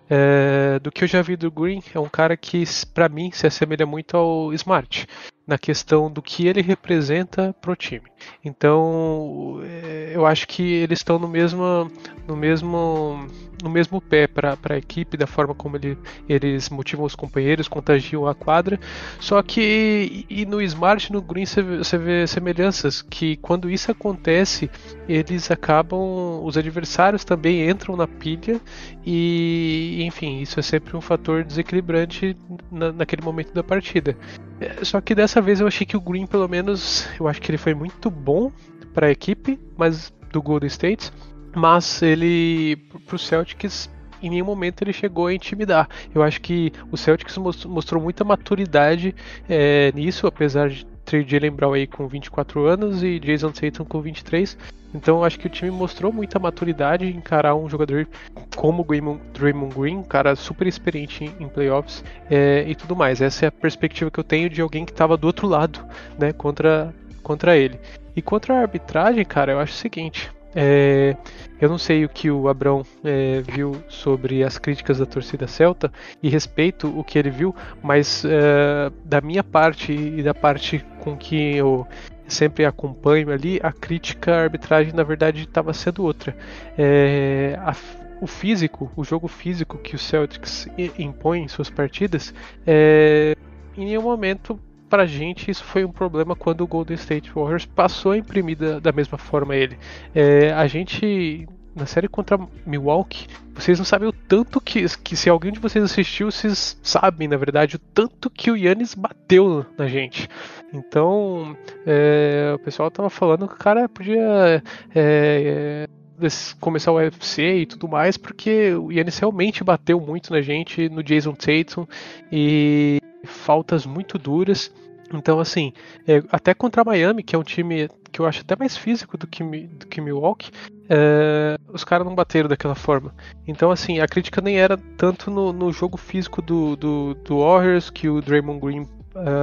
é, do que eu já vi do Green, é um cara que, pra mim, se assemelha muito ao Smart, na questão do que ele representa pro time. Então, é, eu acho que eles estão no mesmo, no mesmo, no mesmo pé para a equipe, da forma como ele, eles motivam os companheiros, contagiam a quadra. Só que e no Smart, no Green, você vê, semelhanças que quando isso acontece, eles acabam, os adversários também entram na pilha e, enfim, isso é sempre um fator desequilibrante na, naquele momento da partida. É, Só que dessa vez eu achei que o Green, pelo menos, eu acho que ele foi muito bom para a equipe, mas do Golden State, mas ele pro Celtics em nenhum momento ele chegou a intimidar. Eu acho que o Celtics mos- mostrou muita maturidade é, nisso, apesar de ter Jalen Brown aí com 24 anos e Jason Tatum com 23. Então eu acho que o time mostrou muita maturidade em encarar um jogador como o Draymond Green, um cara super experiente em playoffs é, e tudo mais. Essa é a perspectiva que eu tenho de alguém que estava do outro lado, né, contra, contra ele. E contra a arbitragem, cara, eu acho o seguinte. é, eu não sei o que o Abrão é, viu sobre as críticas da torcida celta e respeito o que ele viu, mas é, da minha parte e da parte com que eu sempre acompanho ali, a crítica à arbitragem na verdade estava sendo outra. É, a o físico, o jogo físico que o Celtics impõe em suas partidas, é, em nenhum momento pra gente isso foi um problema quando o Golden State Warriors passou a imprimir da, da mesma forma ele. É, a gente na série contra Milwaukee, vocês não sabem o tanto que, que se alguém de vocês assistiu, vocês sabem, na verdade, o tanto que o Yannis bateu na gente. Então, é, o pessoal tava falando que o cara podia é, des- começar o UFC e tudo mais, porque o Yannis realmente bateu muito na gente, no Jason Tatum, e faltas muito duras. Então, assim, é, até contra Miami, que é um time que eu acho até mais físico do que, do que Milwaukee, é, os caras não bateram daquela forma. Então, assim, a crítica nem era tanto no, no jogo físico do, do, do Warriors, que o Draymond Green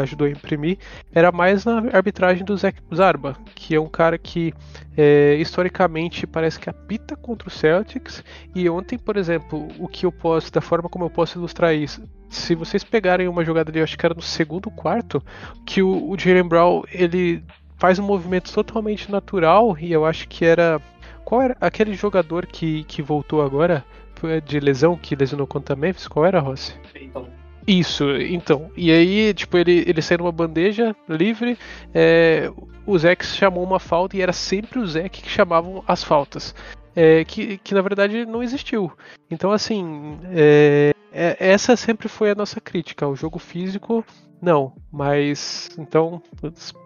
ajudou a imprimir, era mais na arbitragem do Zach Zarba, que é um cara que eh, historicamente parece que apita contra o Celtics. E ontem, por exemplo, o que eu posso, da forma como eu posso ilustrar isso, se vocês pegarem uma jogada ali, eu acho que era no segundo quarto, que o, o Jalen Brown ele faz um movimento totalmente natural e eu acho que era qual era aquele jogador que, que voltou agora de lesão que lesionou contra Memphis? Qual era, Rossi?
Então,
Isso, então. E aí, tipo, ele, ele saiu numa bandeja livre, é, o Zeke chamou uma falta e era sempre o Zeke que chamavam as faltas. É, que, que na verdade não existiu. Então, assim, é, é- essa sempre foi a nossa crítica. O jogo físico, não. Mas, então,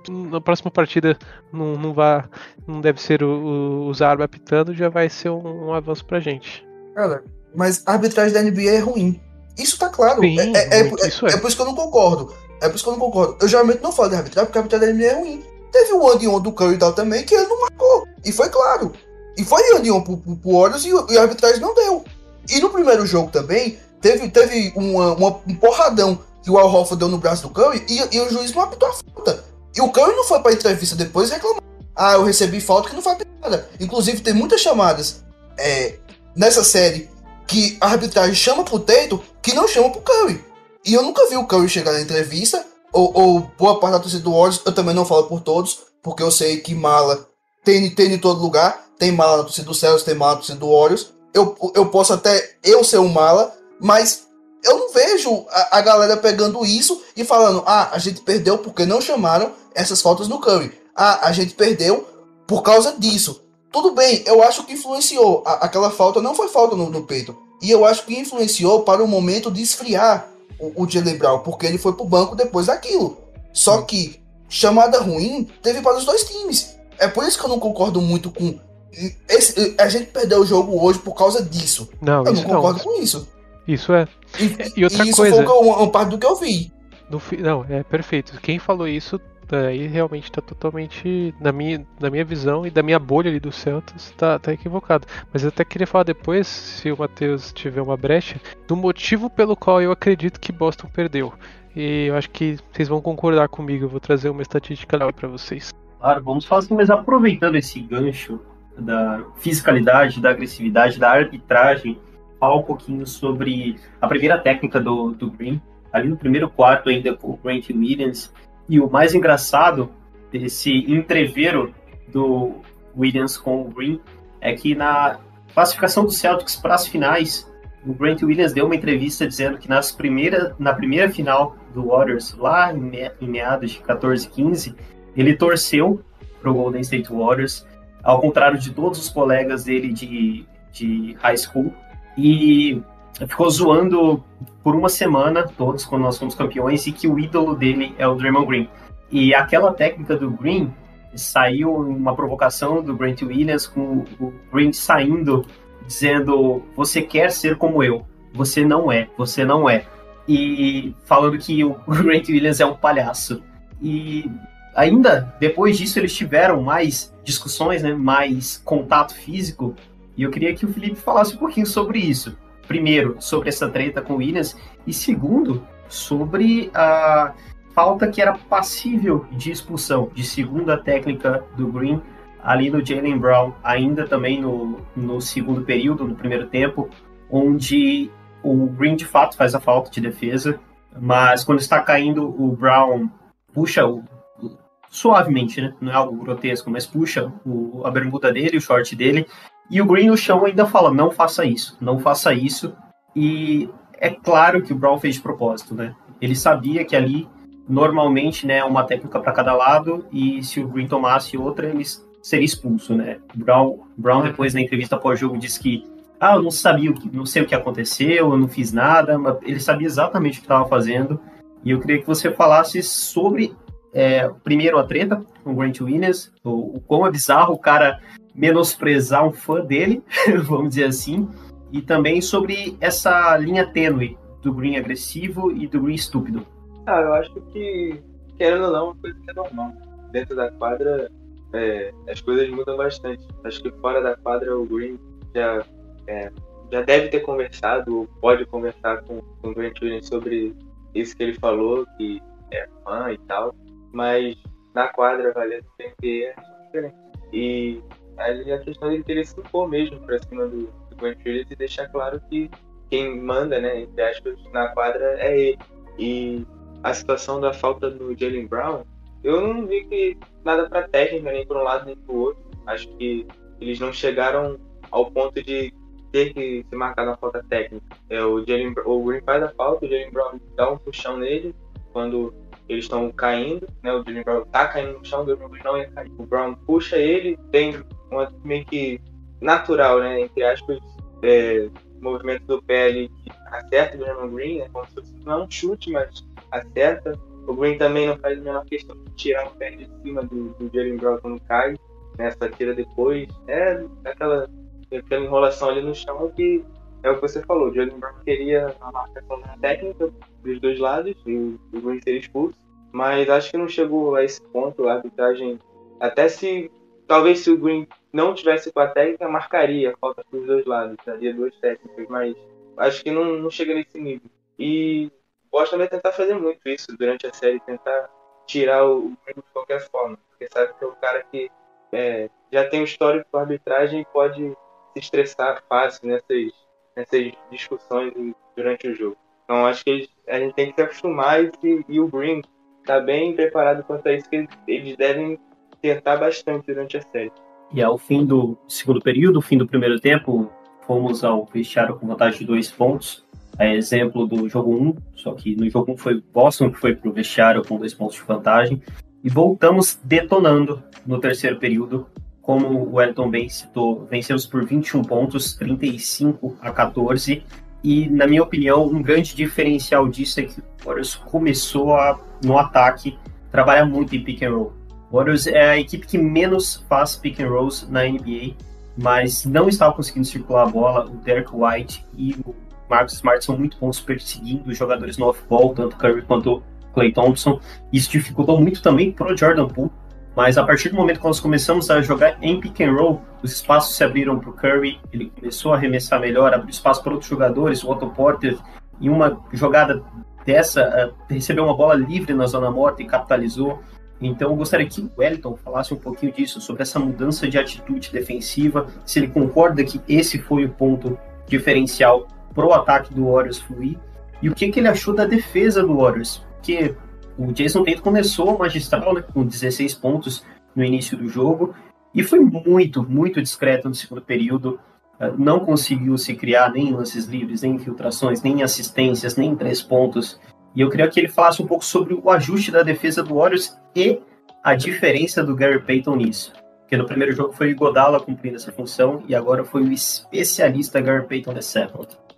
na próxima partida não, não, vai, não deve ser o, o, o Zarba apitando, já vai ser um, um avanço pra gente.
Cara, mas a arbitragem da NBA é ruim. Isso tá claro.
Sim,
é, é- é-
muito, isso é.
é por isso que eu não concordo. É por isso que eu não concordo. Eu geralmente não falo de arbitragem porque a arbitragem da NBA é ruim. Teve o one on do Curry e tal também que ele não marcou. E foi claro. E foi one on pro, pro, pro Warriors e, e a arbitragem não deu. E no primeiro jogo também, teve, teve uma, uma- um porradão que o Al Horford deu no braço do Curry e, e o juiz não apitou a falta. E o Curry não foi pra entrevista depois reclamar. Ah, eu recebi falta que não foi apitada. Inclusive, tem muitas chamadas é, nessa série que a arbitragem chama pro Tatum que não chama pro Curry. E eu nunca vi o Curry chegar na entrevista, ou, ou boa parte da torcida do Warriors, eu também não falo por todos, porque eu sei que mala tem, tem em todo lugar, tem mala na torcida do Celtics, tem mala na torcida do Warriors. Eu, eu posso até eu ser um mala, mas eu não vejo a, a galera pegando isso e falando, ah, a gente perdeu porque não chamaram essas faltas no Curry. Ah, a gente perdeu por causa disso. Tudo bem, eu acho que influenciou. A- aquela falta não foi falta no, no peito. E eu acho que influenciou para o momento de esfriar o, o Jalen Brown, porque ele foi pro banco depois daquilo. Só que chamada ruim teve para os dois times. É por isso que eu não concordo muito com esse- a gente perdeu o jogo hoje por causa disso.
Não,
eu não
isso
concordo
não.
com isso.
Isso é.
E,
E outra
isso
coisa-
foi o que eu- uma parte do que eu vi.
No Não, é perfeito. Quem falou isso aí realmente tá totalmente, na minha, na minha visão e da minha bolha ali do Celtics, tá, tá equivocado. Mas eu até queria falar depois, se o Matheus tiver uma brecha, do motivo pelo qual eu acredito que Boston perdeu. E eu acho que vocês vão concordar comigo. Eu vou trazer uma estatística lá pra vocês.
Claro, vamos falar assim, mas aproveitando esse gancho da fisicalidade, da agressividade, da arbitragem, falar um pouquinho sobre a primeira técnica do, do Green, ali no primeiro quarto ainda com o Grant Williams, e o mais engraçado desse entreveiro do Williams com o Green é que na classificação do Celtics para as finais, o Grant Williams deu uma entrevista dizendo que nas primeira, na primeira final do Warriors, lá em, me- em meados de 14 15, ele torceu pro Golden State Warriors, ao contrário de todos os colegas dele de, de high school, e ficou zoando por uma semana, todos, quando nós fomos campeões, e que o ídolo dele é o Draymond Green. E aquela técnica do Green saiu uma provocação do Grant Williams, com o Green saindo, dizendo: Você quer ser como eu, você não é, você não é. E falando que o Grant Williams é um palhaço. E ainda depois disso eles tiveram mais discussões, né, mais contato físico, e eu queria que o Felipe falasse um pouquinho sobre isso. Primeiro, sobre essa treta com o Williams, e segundo, sobre a falta que era passível de expulsão, de segunda técnica do Green, ali no Jalen Brown, ainda também no, no segundo período, no primeiro tempo, onde o Green de fato faz a falta de defesa, mas quando está caindo, o Brown puxa o, suavemente, né? Não é algo grotesco, mas puxa o, a bermuda dele, o short dele, e o Green no chão ainda fala: não faça isso, não faça isso. E é claro que o Brown fez de propósito, né? Ele sabia que ali, normalmente, né, uma técnica para cada lado, e se o Green tomasse outra, ele seria expulso, né? Brown, Brown depois na entrevista pós-jogo disse que ah, eu não sabia o que, não sei o que aconteceu, eu não fiz nada, mas ele sabia exatamente o que estava fazendo. E eu queria que você falasse sobre é, primeiro a treta com o Grant Williams, o, o quão é bizarro o cara menosprezar um fã dele, vamos dizer assim, e também sobre essa linha tênue do Green agressivo e do Green estúpido.
Ah, eu acho que, querendo ou não, é uma coisa que é normal. Dentro da quadra, é, as coisas mudam bastante. Acho que fora da quadra, o Green já, é, já deve ter conversado, ou pode conversar com, com o Grant sobre isso que ele falou, que é fã e tal. Mas na quadra, valendo o NBA é diferente. E ali a questão dele querer se impor mesmo pra cima do, do Williams e deixar claro que quem manda, né, entre aspas, na quadra é ele. E a situação da falta do Jalen Brown, eu não vi que nada para técnica, nem para um lado nem para o outro. Acho que eles não chegaram ao ponto de ter que se marcar na falta técnica. É, o, Jalen, o Green faz a falta, o Jalen Brown dá um puxão nele quando eles estão caindo, né? O Jalen Brown tá caindo no chão, o Jalen Brown não ia cair. O Brown puxa ele, tem uma meio que natural, né? Entre aspas, é, movimento do pé ali que acerta o Jalen Green, né? Como se fosse, não é um chute, mas acerta. O Green também não faz a menor questão de tirar o pé de cima do, do Jalen Brown quando cai, né? Só tira depois. É aquela, aquela enrolação ali no chão que é o que você falou. O Jalen Brown queria a marcação técnica dos dois lados e o, o Green seria expulso. Mas acho que não chegou a esse ponto. A arbitragem, até se talvez se o Green não tivesse com a técnica, marcaria a falta dos dois lados, daria duas técnicas, mas acho que não, não chega nesse nível. E Boston vai tentar fazer muito isso durante a série, tentar tirar o Green de qualquer forma, porque sabe que é o cara que é, já tem um histórico com arbitragem e pode se estressar fácil nessas, nessas discussões durante o jogo. Então acho que a gente tem que se acostumar e, e o Green está bem preparado quanto a isso, que eles devem tentar bastante durante a série.
E ao fim do segundo período, fim do primeiro tempo, fomos ao vestiário com vantagem de dois pontos. É exemplo do jogo 1, só que no jogo 1 foi Boston que foi para o vestiário com dois pontos de vantagem. E voltamos detonando no terceiro período. Como o Wellington bem citou, vencemos por 21 pontos, 35 a 14. E, na minha opinião, um grande diferencial disso é que o Warriors começou a, no ataque, trabalhar muito em pick and roll. Warriors é a equipe que menos faz pick and rolls na NBA mas não estava conseguindo circular a bola. O Derek White e o Marcus Smart são muito bons perseguindo os jogadores no off-ball, tanto Curry quanto Clay Thompson. Isso dificultou muito também para o Jordan Poole, mas a partir do momento que nós começamos a jogar em pick and roll, os espaços se abriram para o Curry, ele começou a arremessar melhor, abriu espaço para outros jogadores, o Otto Porter, em uma jogada dessa, uh, recebeu uma bola livre na zona morta e capitalizou. Então eu gostaria que o Wellington falasse um pouquinho disso, sobre essa mudança de atitude defensiva, se ele concorda que esse foi o ponto diferencial pro ataque do Warriors fluir, e o que, que ele achou da defesa do Warriors, porque o Jason Tatum começou magistral, né, com 16 pontos no início do jogo, e foi muito, muito discreto no segundo período, ah, não conseguiu se criar nem lances livres, nem infiltrações, nem assistências, nem três pontos, e eu queria que ele falasse um pouco sobre o ajuste da defesa do Warriors e a diferença do Gary Payton nisso. Porque no primeiro jogo foi o Godala cumprindo essa função e agora foi o especialista Gary Payton the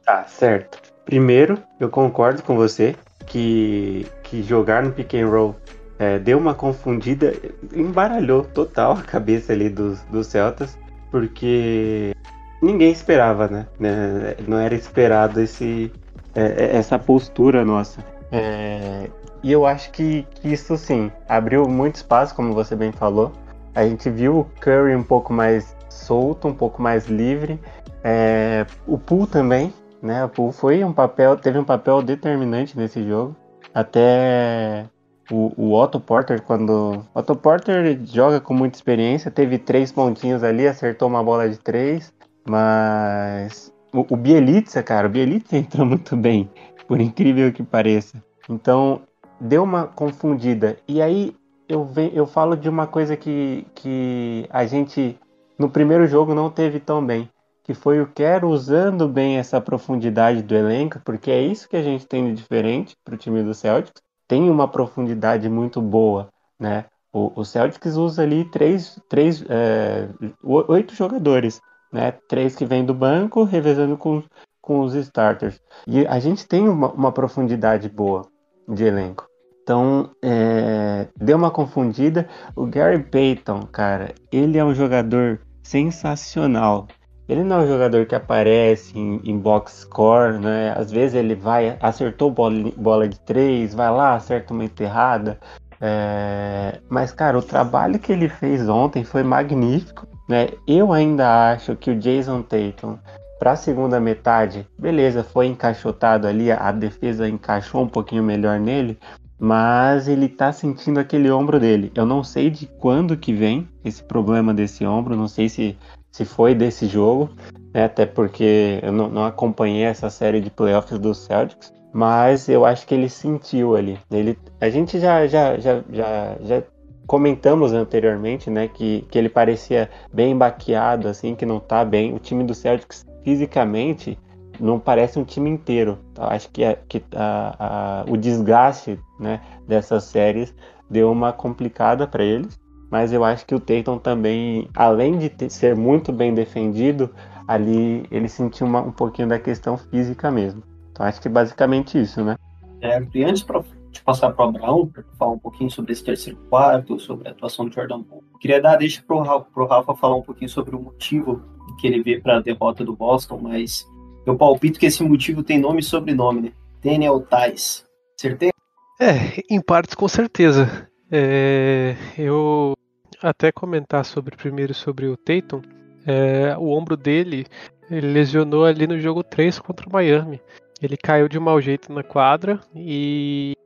Tá, certo. Primeiro, eu concordo com você que, que jogar no pick and roll é, deu uma confundida, embaralhou total a cabeça ali dos, dos Celtas, porque ninguém esperava, né? né? Não era esperado esse, é, essa postura nossa. É, e eu acho que, que, isso sim abriu muito espaço, como você bem falou. A gente viu o Curry um pouco mais solto, um pouco mais livre. É, o Poole também, né? O Poole foi um papel, teve um papel determinante nesse jogo. Até o, o Otto Porter, quando. Otto Porter joga com muita experiência, teve três pontinhos ali, acertou uma bola de três, mas. O, o Bielitsa, cara, o Bielitsa entrou muito bem por incrível que pareça. Então, deu uma confundida. E aí eu, ve, eu falo de uma coisa que, que a gente no primeiro jogo não teve tão bem, que foi o Quero usando bem essa profundidade do elenco, porque é isso que a gente tem de diferente para o time do Celtics. Tem uma profundidade muito boa, né? O, o Celtics usa ali três, três, é, oito jogadores, né? Três que vêm do banco, revezando com, com os starters. E a gente tem uma, uma profundidade boa de elenco. Então, é, deu uma confundida. O Gary Payton, cara, ele é um jogador sensacional. Ele não é um jogador que aparece em, em box score, né? Às vezes ele vai, acertou bola, bola de três, vai lá, acerta uma enterrada. É, mas, cara, o trabalho que ele fez ontem foi magnífico. Né? Eu ainda acho que o Jason Tatum para a segunda metade, beleza, foi encaixotado ali, a defesa encaixou um pouquinho melhor nele, mas ele tá sentindo aquele ombro dele. Eu não sei de quando que vem esse problema desse ombro, não sei se, se foi desse jogo, né, até porque eu não, não, acompanhei essa série de playoffs do Celtics, mas eu acho que ele sentiu ali. Ele, a gente já, já, já, já, já comentamos anteriormente, né, que, que ele parecia bem baqueado, assim, que não tá bem. O time do Celtics fisicamente não parece um time inteiro. Acho que, é, que a, a, o desgaste né, dessas séries deu uma complicada para eles. Mas eu acho que o Tatum também, além de ter, ser muito bem defendido, ali ele sentiu uma, um pouquinho da questão física mesmo. Então acho que basicamente isso, né?
É, e antes pra, de passar para o Abraão, para falar um pouquinho sobre esse terceiro quarto, sobre a atuação do Jordan Poole, queria dar deixa para o Rafa falar um pouquinho sobre o motivo que ele vê para a derrota do Boston, mas eu palpito que esse motivo tem nome e sobrenome, né? Daniel Tais. Certeza?
É, em partes com certeza. É, eu até comentar sobre primeiro sobre o Tatum, é, o ombro dele ele lesionou ali no jogo 3 contra o Miami. Ele caiu de mau jeito na quadra e,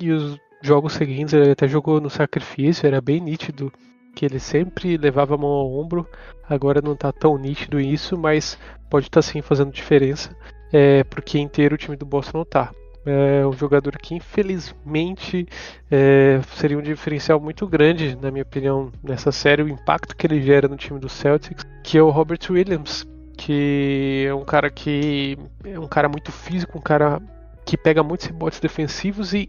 e os jogos seguintes ele até jogou no sacrifício, era bem nítido que ele sempre levava a mão ao ombro, agora não está tão nítido isso, mas pode estar tá, sim fazendo diferença, é, porque inteiro o time do Boston não está. É um jogador que infelizmente é, seria um diferencial muito grande, na minha opinião, nessa série, o impacto que ele gera no time do Celtics, que é o Robert Williams, que é um cara que é um cara muito físico, um cara que pega muitos rebotes defensivos e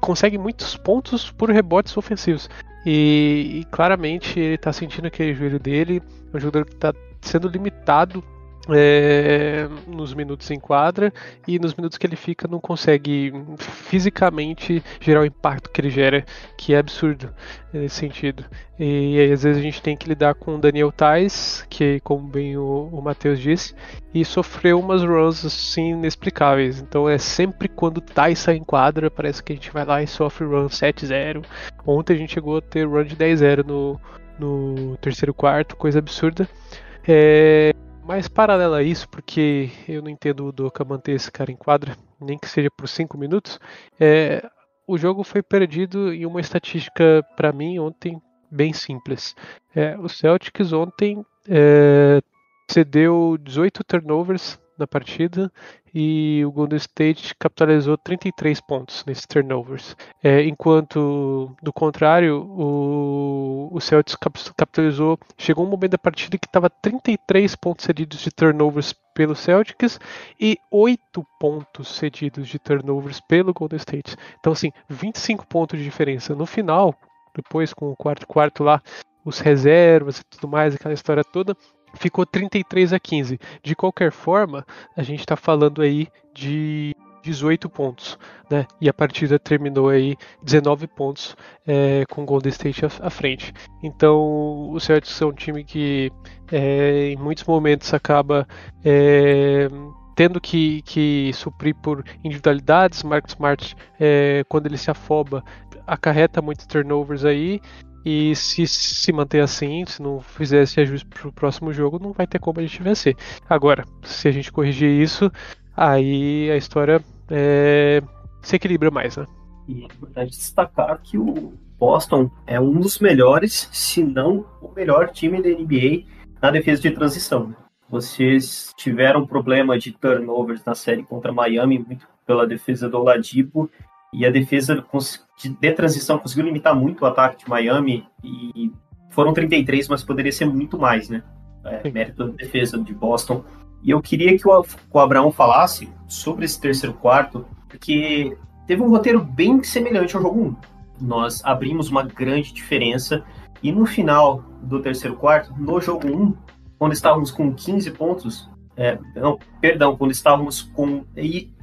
consegue muitos pontos por rebotes ofensivos. E, e claramente ele está sentindo aquele joelho dele, é um jogador que está sendo limitado é, nos minutos em quadra e nos minutos que ele fica não consegue fisicamente gerar o impacto que ele gera, que é absurdo nesse sentido. E aí, às vezes a gente tem que lidar com o Daniel Tais, que como bem o, o Matheus disse, e sofreu umas runs assim inexplicáveis. Então é sempre quando Tais sai em quadra, parece que a gente vai lá e sofre run 7-0. Ontem a gente chegou a ter run de 10-0 no, no terceiro quarto, coisa absurda. É, mas paralelo a isso, porque eu não entendo o Doca manter esse cara em quadra, nem que seja por 5 minutos, é, o jogo foi perdido em uma estatística para mim ontem bem simples. É, o Celtics ontem é, cedeu 18 turnovers na partida e o Golden State capitalizou 33 pontos nesses turnovers. É, enquanto, do contrário, o, o Celtics capitalizou. Chegou um momento da partida que estava 33 pontos cedidos de turnovers pelo Celtics e 8 pontos cedidos de turnovers pelo Golden State. Então, assim, 25 pontos de diferença. No final, depois com o quarto quarto lá, os reservas e tudo mais, aquela história toda, ficou 33 a 15. De qualquer forma, a gente está falando aí de 18 pontos, né? E a partida terminou aí 19 pontos é, com o Golden State à, frente. Então, o Celtics é um time que é, em muitos momentos acaba é, tendo que, que suprir por individualidades. Marcus Smart, é, quando ele se afoba, acarreta muitos turnovers aí e se se manter assim, se não fizer esse ajuste para o próximo jogo, não vai ter como a gente vencer. Agora, se a gente corrigir isso, aí a história é, se equilibra mais, né?
E é importante destacar que o Boston é um dos melhores, se não o melhor time da NBA na defesa de transição. Vocês tiveram problema de turnovers na série contra Miami, muito pela defesa do Oladipo, e a defesa de transição conseguiu limitar muito o ataque de Miami e foram 33, mas poderia ser muito mais, né? É, mérito da defesa de Boston. E eu queria que o, o Abraão falasse sobre esse terceiro quarto, porque teve um roteiro bem semelhante ao jogo 1. Nós abrimos uma grande diferença e no final do terceiro quarto, no jogo 1, quando estávamos com 15 pontos, é, não, perdão, quando estávamos com,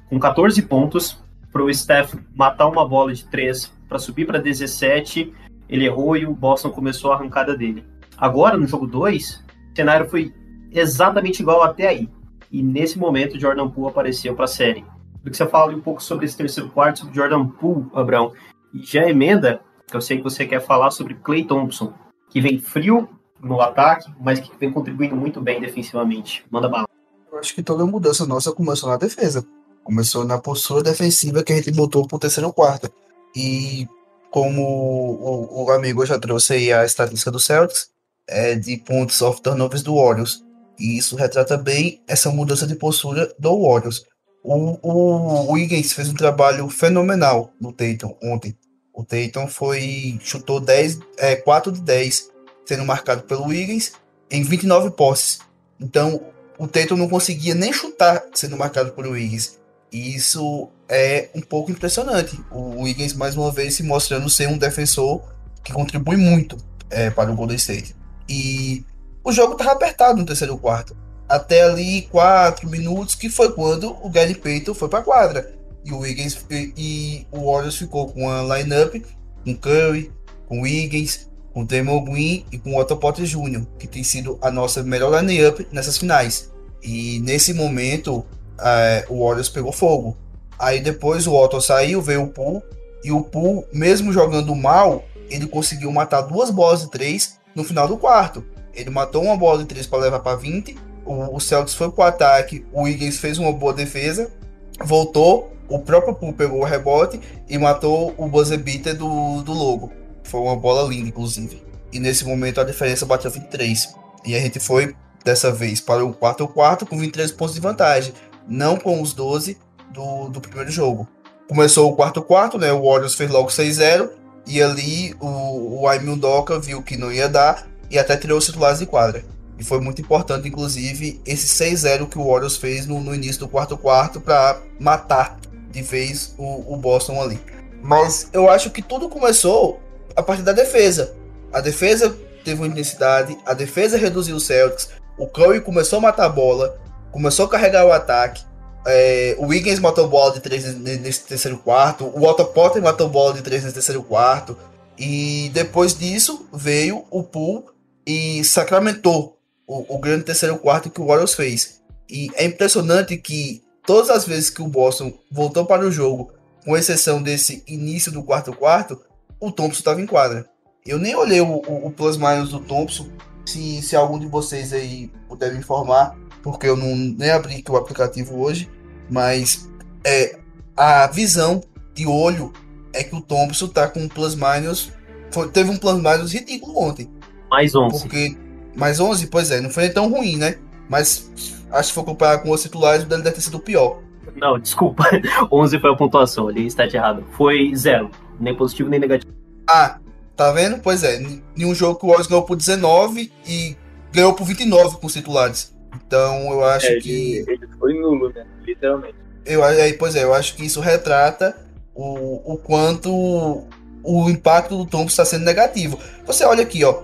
com 14 pontos, para o Steph matar uma bola de três para subir para 17, ele errou e o Boston começou a arrancada dele. Agora, no jogo 2, o cenário foi exatamente igual até aí. E nesse momento, Jordan Poole apareceu para a série. Do que você fala um pouco sobre esse terceiro quarto, sobre Jordan Poole, Abrão. E já emenda, que eu sei que você quer falar sobre Clay Thompson, que vem frio no ataque, mas que vem contribuindo muito bem defensivamente. Manda bala.
Eu acho que toda mudança nossa começou na defesa. Começou na postura defensiva que a gente botou pro terceiro quarto. E como o, o amigo já trouxe aí a estatística do Celtics, é de pontos off turnovers do Warriors. E isso retrata bem essa mudança de postura do Warriors. O, o, o Wiggins fez um trabalho fenomenal no Tatum ontem. O Tatum foi chutou 10, é, 4 de 10, sendo marcado pelo Wiggins em 29 posses. Então, o Tatum não conseguia nem chutar sendo marcado por Wiggins. E isso é um pouco impressionante. O Wiggins, mais uma vez, se mostrando ser um defensor que contribui muito é, para o Golden State. E o jogo estava apertado no terceiro quarto. Até ali, quatro minutos, que foi quando o Gary Payton foi para a quadra. E o Wiggins e, e, o Warriors ficou com a lineup com Curry, com Wiggins, com Damon Green e com Otto Potter Jr., que tem sido a nossa melhor lineup nessas finais. E nesse momento, é, o Warriors pegou fogo. Aí depois o Otto saiu, veio o Pool, e o Pool, mesmo jogando mal, ele conseguiu matar duas bolas de três no final do quarto. Ele matou uma bola de três para levar para 20. O, o Celtics foi pro ataque, o Wiggins fez uma boa defesa, voltou, o próprio Pool pegou o rebote e matou o buzzer beater do, do Logo. Foi uma bola linda, inclusive. E nesse momento a diferença bateu 23. E a gente foi, dessa vez, para o quarto quarto com 23 pontos de vantagem não com os 12 do, do primeiro jogo. Começou o quarto quarto, né? O Warriors fez logo 6-0 e ali o, o Aimil Doca viu que não ia dar e até tirou os titulares de quadra. E foi muito importante, inclusive, esse 6-0 que o Warriors fez no, no início do quarto quarto para matar de vez o, o Boston ali. Mas eu acho que tudo começou a partir da defesa. A defesa teve uma intensidade, a defesa reduziu o Celtics, o Curry começou a matar a bola, começou a carregar o ataque. É, o Wiggins matou bola de 3 nesse terceiro quarto. O Otto Potter matou bola de 3 nesse terceiro quarto. E depois disso veio o Pool e sacramentou o, o grande terceiro quarto que o Warriors fez. E é impressionante que todas as vezes que o Boston voltou para o jogo, com exceção desse início do quarto quarto, o Thompson estava em quadra. Eu nem olhei o, o, o plus minus do Thompson, se, se algum de vocês aí puder me informar, porque eu não nem abri o aplicativo hoje, mas é, a visão de olho é que o Thompson tá com um plus minus, foi, teve um plus minus ridículo ontem.
Mais 11.
Porque mais 11, pois é, não foi tão ruim, né? Mas acho que se for comparar com os titulares, o dele deve ter sido pior.
Não, desculpa. 11 foi a pontuação, ali está errado. Foi zero, nem positivo nem negativo.
Ah, tá vendo? Pois é, em um jogo que o Warriors ganhou por 19 e ganhou por 29 com os titulares. Então eu acho
É,
que.
ele, ele foi nulo, né? Literalmente.
Eu, aí, pois é, eu acho que isso retrata o, o quanto o impacto do Thompson está sendo negativo. Você olha aqui, ó.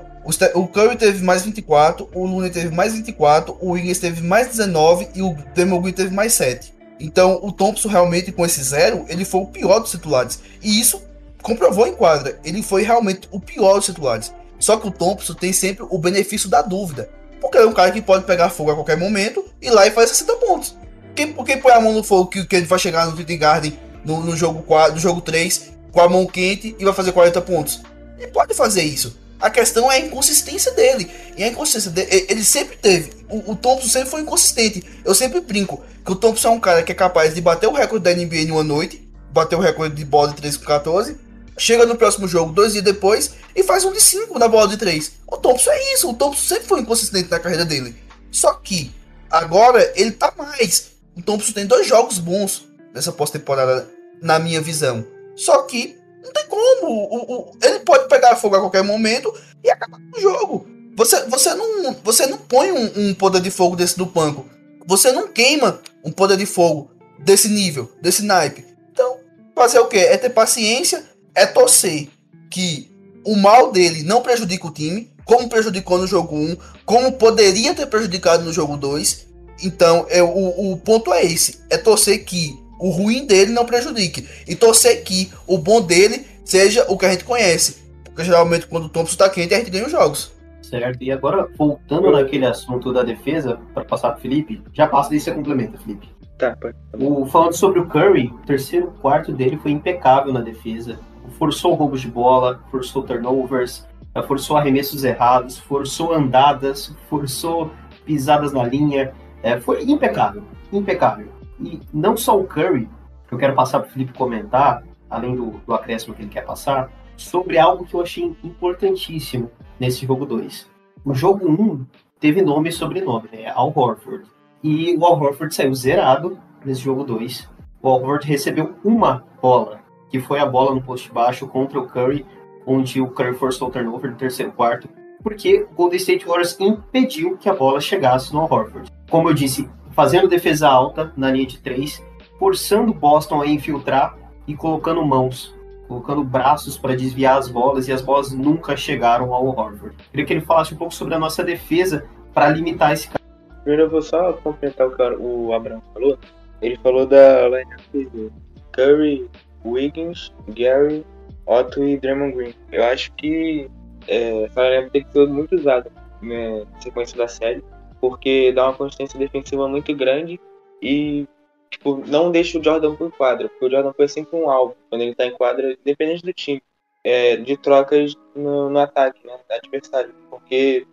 O, Curry teve mais 24, o Looney teve mais 24, o Wiggins teve mais 19 e o Green teve mais 7. Então o Thompson realmente com esse zero, ele foi o pior dos titulares. E isso comprovou em quadra. Ele foi realmente o pior dos titulares. Só que o Thompson tem sempre o benefício da dúvida. Porque é um cara que pode pegar fogo a qualquer momento e lá e faz 60 pontos. Quem, quem põe a mão no fogo que, que ele vai chegar no Twitter Garden no, no jogo 4, no jogo 3, com a mão quente e vai fazer 40 pontos? Ele pode fazer isso. A questão é a inconsistência dele. E a inconsistência dele, ele sempre teve. O, o Thompson sempre foi inconsistente. Eu sempre brinco que o Thompson é um cara que é capaz de bater o recorde da NBA em uma noite, bater o recorde de bola de 3 com 14, chega no próximo jogo, dois dias depois, e faz um de 5 na bola de 3. O Thompson é isso. O Thompson sempre foi inconsistente na carreira dele. Só que agora ele tá mais. O Thompson tem dois jogos bons nessa pós-temporada, na minha visão. Só que não tem como. O- o- ele pode pegar fogo a qualquer momento e acabar com o jogo. Você, você, não, você não põe um, um poder de fogo desse no banco. Você não queima um poder de fogo desse nível, desse naipe. Então, fazer o quê? É ter paciência, é torcer que o mal dele não prejudique o time, como prejudicou no jogo 1, como poderia ter prejudicado no jogo 2. Então, é, o, o ponto é esse: é torcer que o ruim dele não prejudique. E torcer que o bom dele seja o que a gente conhece. Porque geralmente quando o Thompson tá quente, a gente ganha os jogos.
Certo. E agora, voltando naquele assunto da defesa, para passar pro Felipe, já passa daí você complementa, Felipe.
Tá, pode.
O, falando sobre o Curry, o terceiro quarto dele foi impecável na defesa. Forçou roubos de bola, forçou turnovers, eh, forçou arremessos errados, forçou andadas, forçou pisadas na linha. Eh, foi impecável, impecável. E não só o Curry, que eu quero passar para o Felipe comentar, além do, do acréscimo que ele quer passar, sobre algo que eu achei importantíssimo nesse jogo 2. O jogo 1 um teve nome e sobrenome, né? Al Horford. E o Al Horford saiu zerado nesse jogo 2. O Al Horford recebeu uma bola, que foi a bola no poste baixo contra o Curry, onde o Curry forçou o turnover no terceiro quarto, porque o Golden State Warriors impediu que a bola chegasse no Horford. Como eu disse, fazendo defesa alta na linha de três, forçando o Boston a infiltrar e colocando mãos, colocando braços para desviar as bolas, e as bolas nunca chegaram ao Horford. Queria que ele falasse um pouco sobre a nossa defesa para limitar esse cara.
Primeiro eu vou só complementar o que o Abraão falou. Ele falou da lineup do Curry, Wiggins, Gary, Otto e Draymond Green. Eu acho que é, essa lineup tem que ser muito usada na sequência da série, porque dá uma consistência defensiva muito grande e tipo, não deixa o Jordan por quadra, porque o Jordan foi sempre um alvo quando ele tá em quadra, independente do time, é, de trocas no, no ataque, né, adversário, porque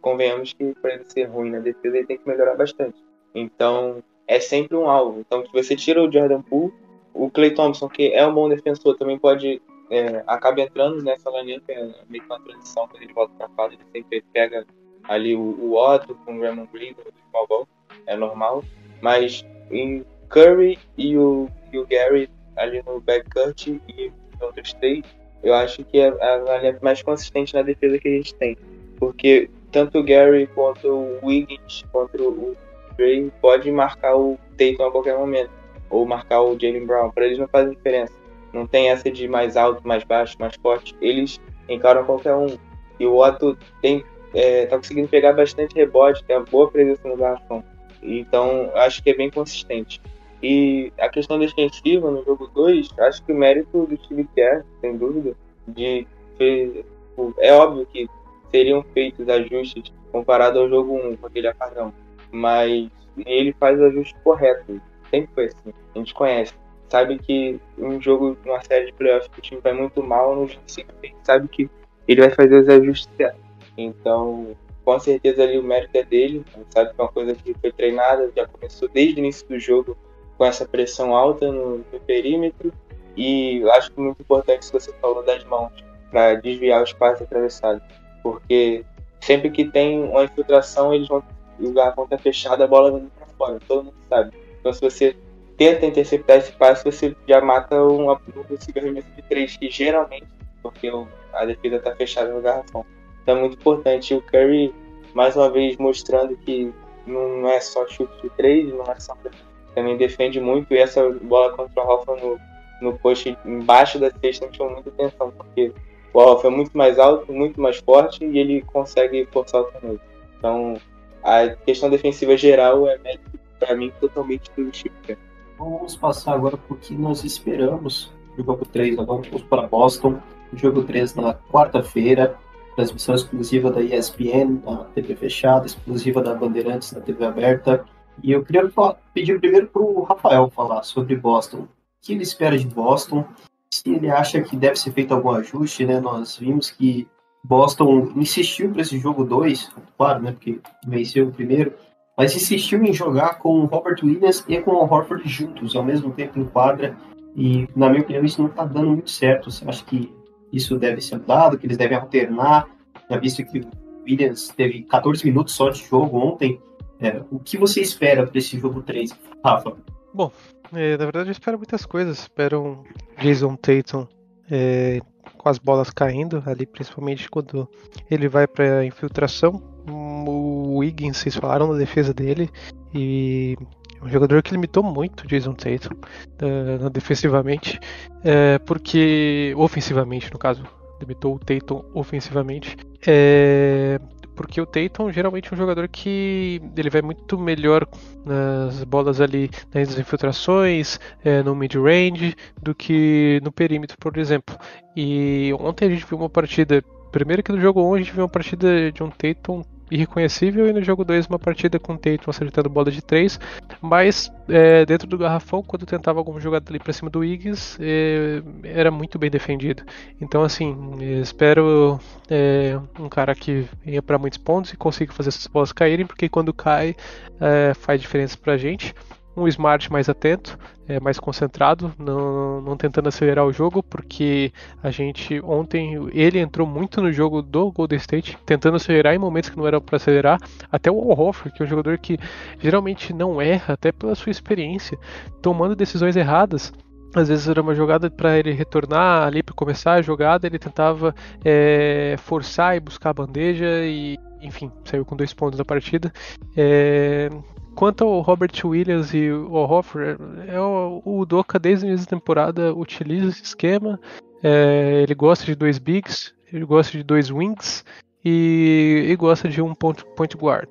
convenhamos que para ele ser ruim na defesa ele tem que melhorar bastante. Então é sempre um alvo. Então se você tira o Jordan Poole, o Clay Thompson, que é um bom defensor, também pode é, acaba entrando nessa linha, que é meio que uma transição quando ele volta para quadra, ele sempre pega ali o, o Otto com o Raymond Green do small ball, é normal, mas em Curry e o, e o Gary ali no backcourt e os outros três, eu acho que é a linha mais consistente na defesa que a gente tem. Porque tanto o Gary quanto o Wiggins, quanto o Gray pode marcar o Tatum a qualquer momento. Ou marcar o Jalen Brown. Para eles não faz diferença. Não tem essa de mais alto, mais baixo, mais forte. Eles encaram qualquer um. E o Otto tem, é, tá conseguindo pegar bastante rebote, tem uma boa presença no garrafão. Então, acho que é bem consistente. E a questão defensiva no jogo 2, acho que o mérito do Steve Kerr, sem dúvida, de é óbvio que seriam feitos ajustes comparado ao jogo 1 com aquele apagão, mas ele faz o ajuste correto. Sempre foi assim. A gente conhece. Sabe que um jogo, uma série de playoffs que o time vai muito mal, no jogo seguinte sabe que ele vai fazer os ajustes certos. Então, com certeza ali o mérito é dele. Sabe que é uma coisa que foi treinada, já começou desde o início do jogo com essa pressão alta no, no perímetro. E acho que muito importante isso que você falou das mãos, para desviar o espaço atravessado. Porque sempre que tem uma infiltração, eles vão, o garrafão está fechado, a bola vai para fora, todo mundo sabe. Então se você tenta interceptar esse passe, você já mata um, um arremesso de três, que geralmente, porque a defesa está fechada no garrafão. Então é muito importante. O Curry, mais uma vez, mostrando que não é só chute de três, não é só também defende muito e essa bola contra o Rafa no, no post embaixo da cesta me chamou muita atenção, porque o Rafa é muito mais alto, muito mais forte e ele consegue forçar o torneio. Então, a questão defensiva geral é mérito para mim totalmente do Chip.
Vamos passar agora por que nós esperamos do jogo 3. Agora vamos para Boston. Jogo 3 na quarta-feira. Transmissão exclusiva da ESPN, na TV fechada, exclusiva da Bandeirantes na TV aberta. E eu queria pedir primeiro para o Rafael falar sobre Boston. O que ele espera de Boston? Se ele acha que deve ser feito algum ajuste, né? Nós vimos que Boston insistiu para esse jogo 2, claro, né? Porque venceu o primeiro, mas insistiu em jogar com o Robert Williams e com o Horford juntos, ao mesmo tempo em quadra. E, na minha opinião, isso não está dando muito certo. Você acha que isso deve ser mudado, que eles devem alternar? Já visto que o Williams teve 14 minutos só de jogo ontem. É, o que você espera para esse jogo 3, Rafa?
Bom, é, na verdade eu espero muitas coisas. Espero um Jason Tatum é, com as bolas caindo ali, principalmente quando ele vai para infiltração. O Wiggins, vocês falaram da defesa dele e é um jogador que limitou muito Jason Tatum uh, defensivamente, uh, porque ofensivamente no caso limitou o Tatum ofensivamente. É, porque o Tatum geralmente é um jogador que ele vai muito melhor nas bolas ali nas infiltrações, no mid-range, do que no perímetro, por exemplo. E ontem a gente viu uma partida, primeiro que no jogo 1 a gente viu uma partida de um Tatum irreconhecível e no jogo 2 uma partida com o Tatum acertando bola de 3, mas é, dentro do garrafão, quando tentava alguma jogada ali para cima do Wiggins, é, era muito bem defendido. Então assim, espero é, um cara que ia para muitos pontos e consiga fazer essas bolas caírem, porque quando cai é, faz diferença pra gente um Smart mais atento, é, mais concentrado, não, não tentando acelerar o jogo, porque a gente ontem ele entrou muito no jogo do Golden State, tentando acelerar em momentos que não era para acelerar. Até o Hofer, que é um jogador que geralmente não erra, até pela sua experiência, tomando decisões erradas. Às vezes era uma jogada para ele retornar ali para começar a jogada, ele tentava é, forçar e buscar a bandeja e enfim, saiu com dois pontos da partida. É, Quanto ao Robert Williams e o Hoffer, é o, o Doca desde o início da temporada utiliza esse esquema. É, ele gosta de dois bigs, ele gosta de dois wings e, e gosta de um point, point guard.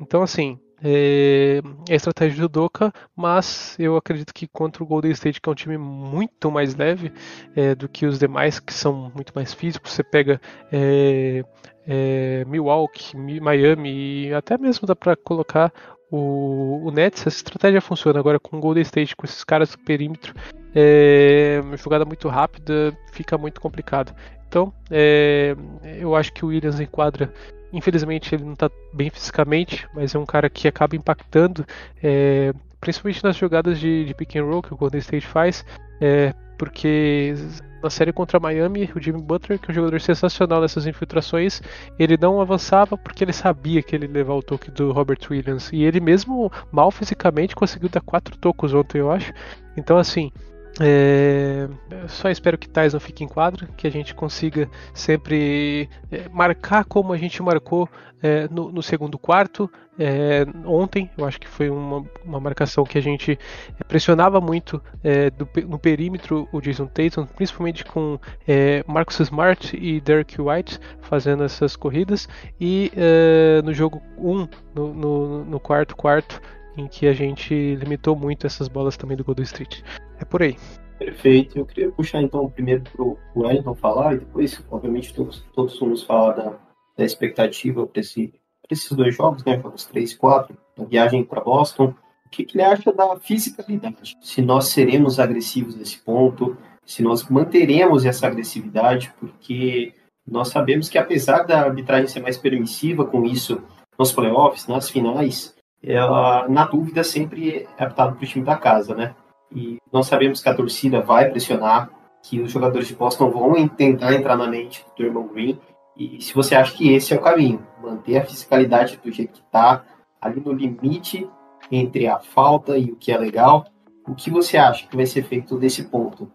Então, assim, é, é, a estratégia do Doca, mas eu acredito que contra o Golden State, que é um time muito mais leve é, do que os demais, que são muito mais físicos, você pega é, é Milwaukee, Miami e até mesmo dá para colocar o, o Nets, essa estratégia funciona agora com o Golden State, com esses caras do perímetro. É, jogada muito rápida, fica muito complicado. Então, é, eu acho que o Williams enquadra. Infelizmente, ele não está bem fisicamente, mas é um cara que acaba impactando, é, principalmente nas jogadas de, de pick and roll que o Golden State faz, é, porque na série contra Miami, o Jimmy Butler, que é um jogador sensacional nessas infiltrações, ele não avançava porque ele sabia que ele levar o toque do Robert Williams. E ele mesmo, mal fisicamente, conseguiu dar quatro tocos ontem, eu acho. Então, assim, é, só espero que Tyson fique em quadra, que a gente consiga sempre é, marcar como a gente marcou é, no, no, segundo quarto. É, ontem, eu acho que foi uma, uma, marcação que a gente pressionava muito é, do, no perímetro o Jason Tatum, principalmente com é, Marcus Smart e Derek White fazendo essas corridas. E no jogo 1, um, no, no, no quarto quarto, em que a gente limitou muito essas bolas também do Golden Street. É por aí.
Perfeito. Eu queria puxar então primeiro para o Wellington falar e depois, obviamente, todos, todos vamos falar da, da expectativa para esse, esses dois jogos, né? Jogos 3 e 4, a viagem para Boston. O que, que ele acha da fisicalidade? Se nós seremos agressivos nesse ponto, se nós manteremos essa agressividade, porque nós sabemos que apesar da arbitragem ser mais permissiva com isso nos playoffs, nas finais, ela, na dúvida, sempre é aptado para o time da casa, né? E nós sabemos que a torcida vai pressionar, que os jogadores de Boston vão tentar entrar na mente do Draymond Green. E se você acha que esse é o caminho, manter a fiscalidade do jeito que está, ali no limite entre a falta e o que é legal, o que você acha que vai ser feito nesse ponto?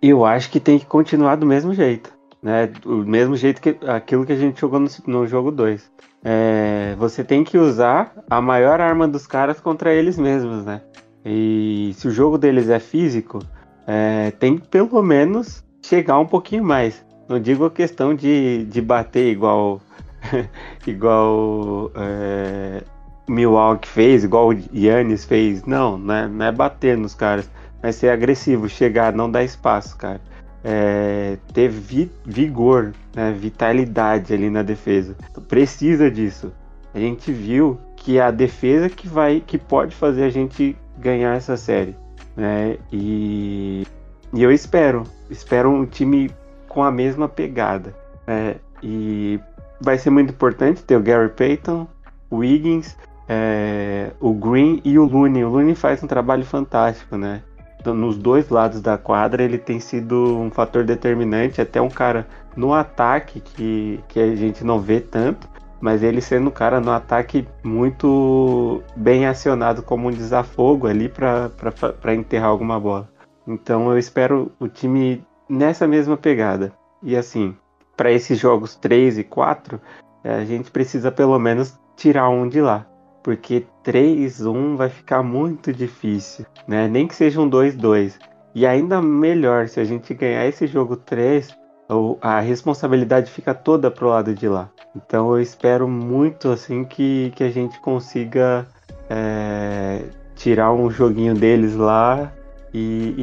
Eu acho que tem que continuar do mesmo jeito. Né? Do mesmo jeito que aquilo que a gente jogou no, no jogo 2. É, você tem que usar a maior arma dos caras contra eles mesmos, né? E se o jogo deles é físico, é, tem que pelo menos chegar um pouquinho mais. Não digo a questão de, de bater igual igual é, Milwaukee fez, igual Yannis fez. Não, não é, não é bater nos caras, mas ser agressivo, chegar, não dar espaço, cara. É, ter vi, vigor, né, vitalidade ali na defesa. Precisa disso. A gente viu que é a defesa que vai, que pode fazer a gente ganhar essa série, né? E, e eu espero, espero um time com a mesma pegada, né? E vai ser muito importante ter o Gary Payton, o Wiggins, é, o Green e o Looney. O Looney faz um trabalho fantástico, né? Então, nos dois lados da quadra ele tem sido um fator determinante, até um cara no ataque que, que a gente não vê tanto, mas ele sendo um cara no ataque muito bem acionado como um desafogo ali para enterrar alguma bola. Então eu espero o time nessa mesma pegada. E assim, para esses jogos 3 e 4, a gente precisa pelo menos tirar um de lá. Porque 3-1 vai ficar muito difícil, né? Nem que seja um 2-2. E ainda melhor, se a gente ganhar esse jogo 3, a responsabilidade fica toda pro lado de lá. Então eu espero muito assim que, que a gente consiga é, tirar um joguinho deles lá e,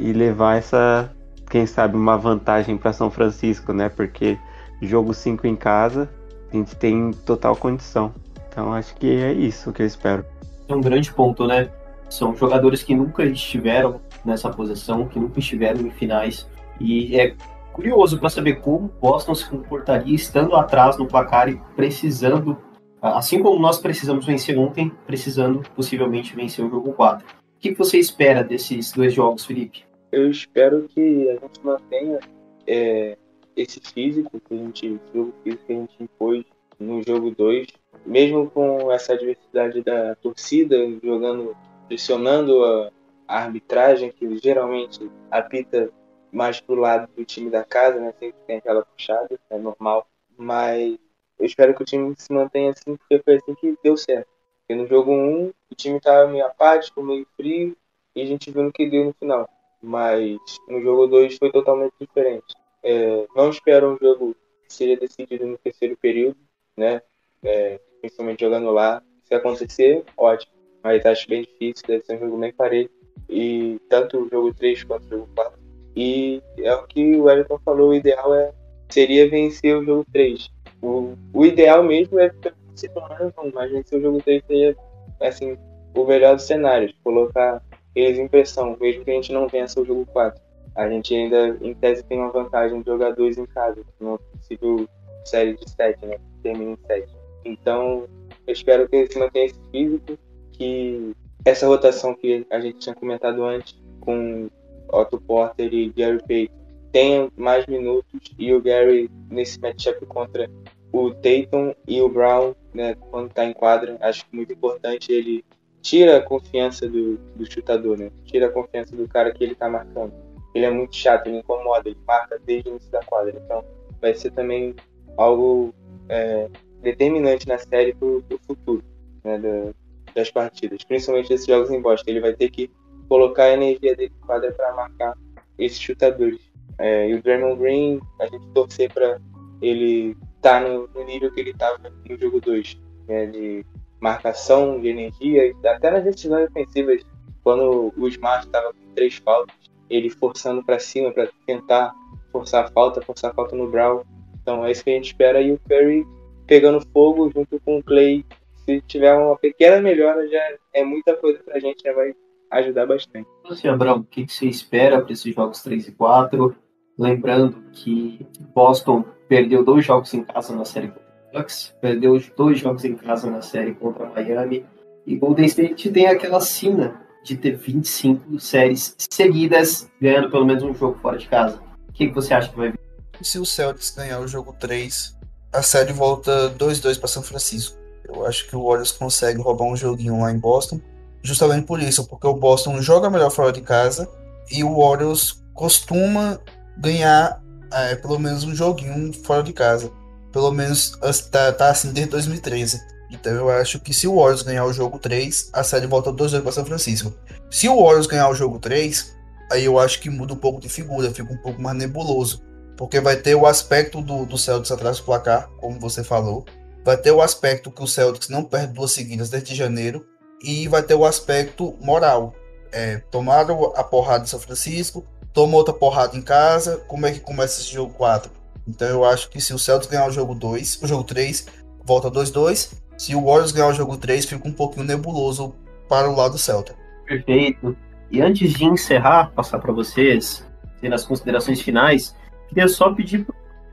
e, e, levar essa, quem sabe, uma vantagem para São Francisco, né? Porque jogo 5 em casa, a gente tem total condição. Então acho que é isso que eu espero.
É um grande ponto, né? São jogadores que nunca estiveram nessa posição, que nunca estiveram em finais. E é curioso para saber como Boston se comportaria estando atrás no placar e precisando, assim como nós precisamos vencer ontem, precisando possivelmente vencer o jogo 4. O que você espera desses dois jogos, Felipe?
Eu espero que a gente mantenha é, esse físico que a gente, jogo físico que a gente impôs no jogo 2, mesmo com essa adversidade da torcida jogando, pressionando a, a arbitragem que geralmente apita mais pro lado do time da casa, né? Sempre tem aquela puxada, é normal. Mas eu espero que o time se mantenha assim, porque foi assim que deu certo. Porque no jogo 1, o time tava meio apático, meio frio, e a gente viu no que deu no final. Mas no jogo 2 foi totalmente diferente. É, não espero um jogo que seria decidido no terceiro período, né? É, principalmente jogando lá. Se acontecer, ótimo. Mas acho bem difícil, deve ser um jogo bem parelho. E tanto o jogo 3 quanto o jogo 4 e é o que o Wellington falou, o ideal é, seria vencer o jogo 3. O, o ideal mesmo é se tornar um, mas vencer o jogo 3 seria assim, o melhor dos cenários, colocar eles em pressão, mesmo que a gente não vença o jogo 4. A gente ainda, em tese, tem uma vantagem de jogar dois em casa, no possível série de 7, né? Termina em 7. Então, eu espero que se mantenha esse físico, que essa rotação que a gente tinha comentado antes, com Otto Porter e Gary Payton tenham mais minutos e o Gary nesse matchup contra o Tatum e o Brown, né, quando está em quadra, acho que muito importante ele tira a confiança do, do chutador, né? Tira a confiança do cara que ele está marcando. Ele é muito chato, ele incomoda, ele marca desde o início da quadra. Então, vai ser também algo é, determinante na série para o futuro né, da, das partidas, principalmente desses jogos em Boston. Ele vai ter que colocar a energia quadra para marcar esses chutadores. É, e o Draymond Green, a gente torcer para ele estar tá no, no, nível que ele estava no jogo 2, né, de marcação, de energia, até nas decisões ofensivas, quando o Smart estava com três faltas, ele forçando para cima para tentar forçar a falta, forçar a falta no Brown. Então é isso que a gente espera. E o Curry pegando fogo junto com o Clay. Se tiver uma pequena melhora, já é muita coisa para a gente, já vai ajudar bastante.
Você, Abrão, o que você espera para esses jogos 3 e 4? Lembrando que Boston perdeu dois jogos em casa na série contra o Bucks, perdeu dois jogos em casa na série contra Miami, e Golden State tem aquela sina de ter 25 séries seguidas, ganhando pelo menos um jogo fora de casa. O que, que você acha que vai vir?
Se o Celtics ganhar o jogo 3, a série volta 2-2 para São Francisco. Eu acho que o Warriors consegue roubar um joguinho lá em Boston, justamente por isso, porque o Boston joga melhor fora de casa e o Warriors costuma ganhar é, pelo menos um joguinho fora de casa. Pelo menos tá, tá assim desde 2013. Então eu acho que se o Warriors ganhar o jogo 3, a série volta 2-2 para São Francisco. Se o Warriors ganhar o jogo 3, aí eu acho que muda um pouco de figura, fica um pouco mais nebuloso. Porque vai ter o aspecto do, do Celtics atrás do placar, como você falou. Vai ter o aspecto que o Celtics não perde duas seguidas desde janeiro. E vai ter o aspecto moral. É, tomaram a porrada de São Francisco, toma outra porrada em casa. Como é que começa esse jogo 4? Então eu acho que se o Celtics ganhar o jogo 2, o jogo 3, volta 2-2. Se o Warriors ganhar o jogo 3, fica um pouquinho nebuloso para o lado do Celta.
Perfeito. E antes de encerrar, passar para vocês, ter as considerações finais, queria só pedir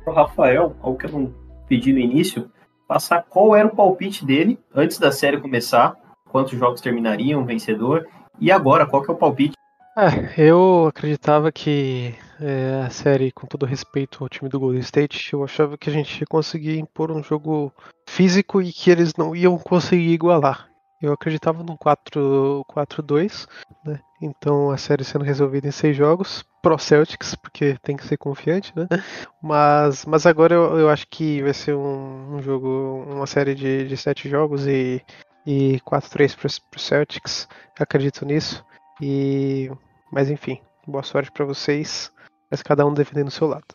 para o Rafael, algo que eu não pedi no início, passar qual era o palpite dele antes da série começar, quantos jogos terminariam, vencedor, e agora, qual que é o palpite?
É, eu acreditava que é, a série, com todo respeito ao time do Golden State, eu achava que a gente ia conseguir impor um jogo físico e que eles não iam conseguir igualar. Eu acreditava num 4-2, né? Então a série sendo resolvida em seis jogos, pro Celtics, porque tem que ser confiante, né? Mas, mas agora eu, eu acho que vai ser um, um jogo, uma série de, de sete jogos e, e 4-3 pro, pro Celtics. acredito nisso. E, mas enfim, boa sorte para vocês mas cada um defendendo o seu lado.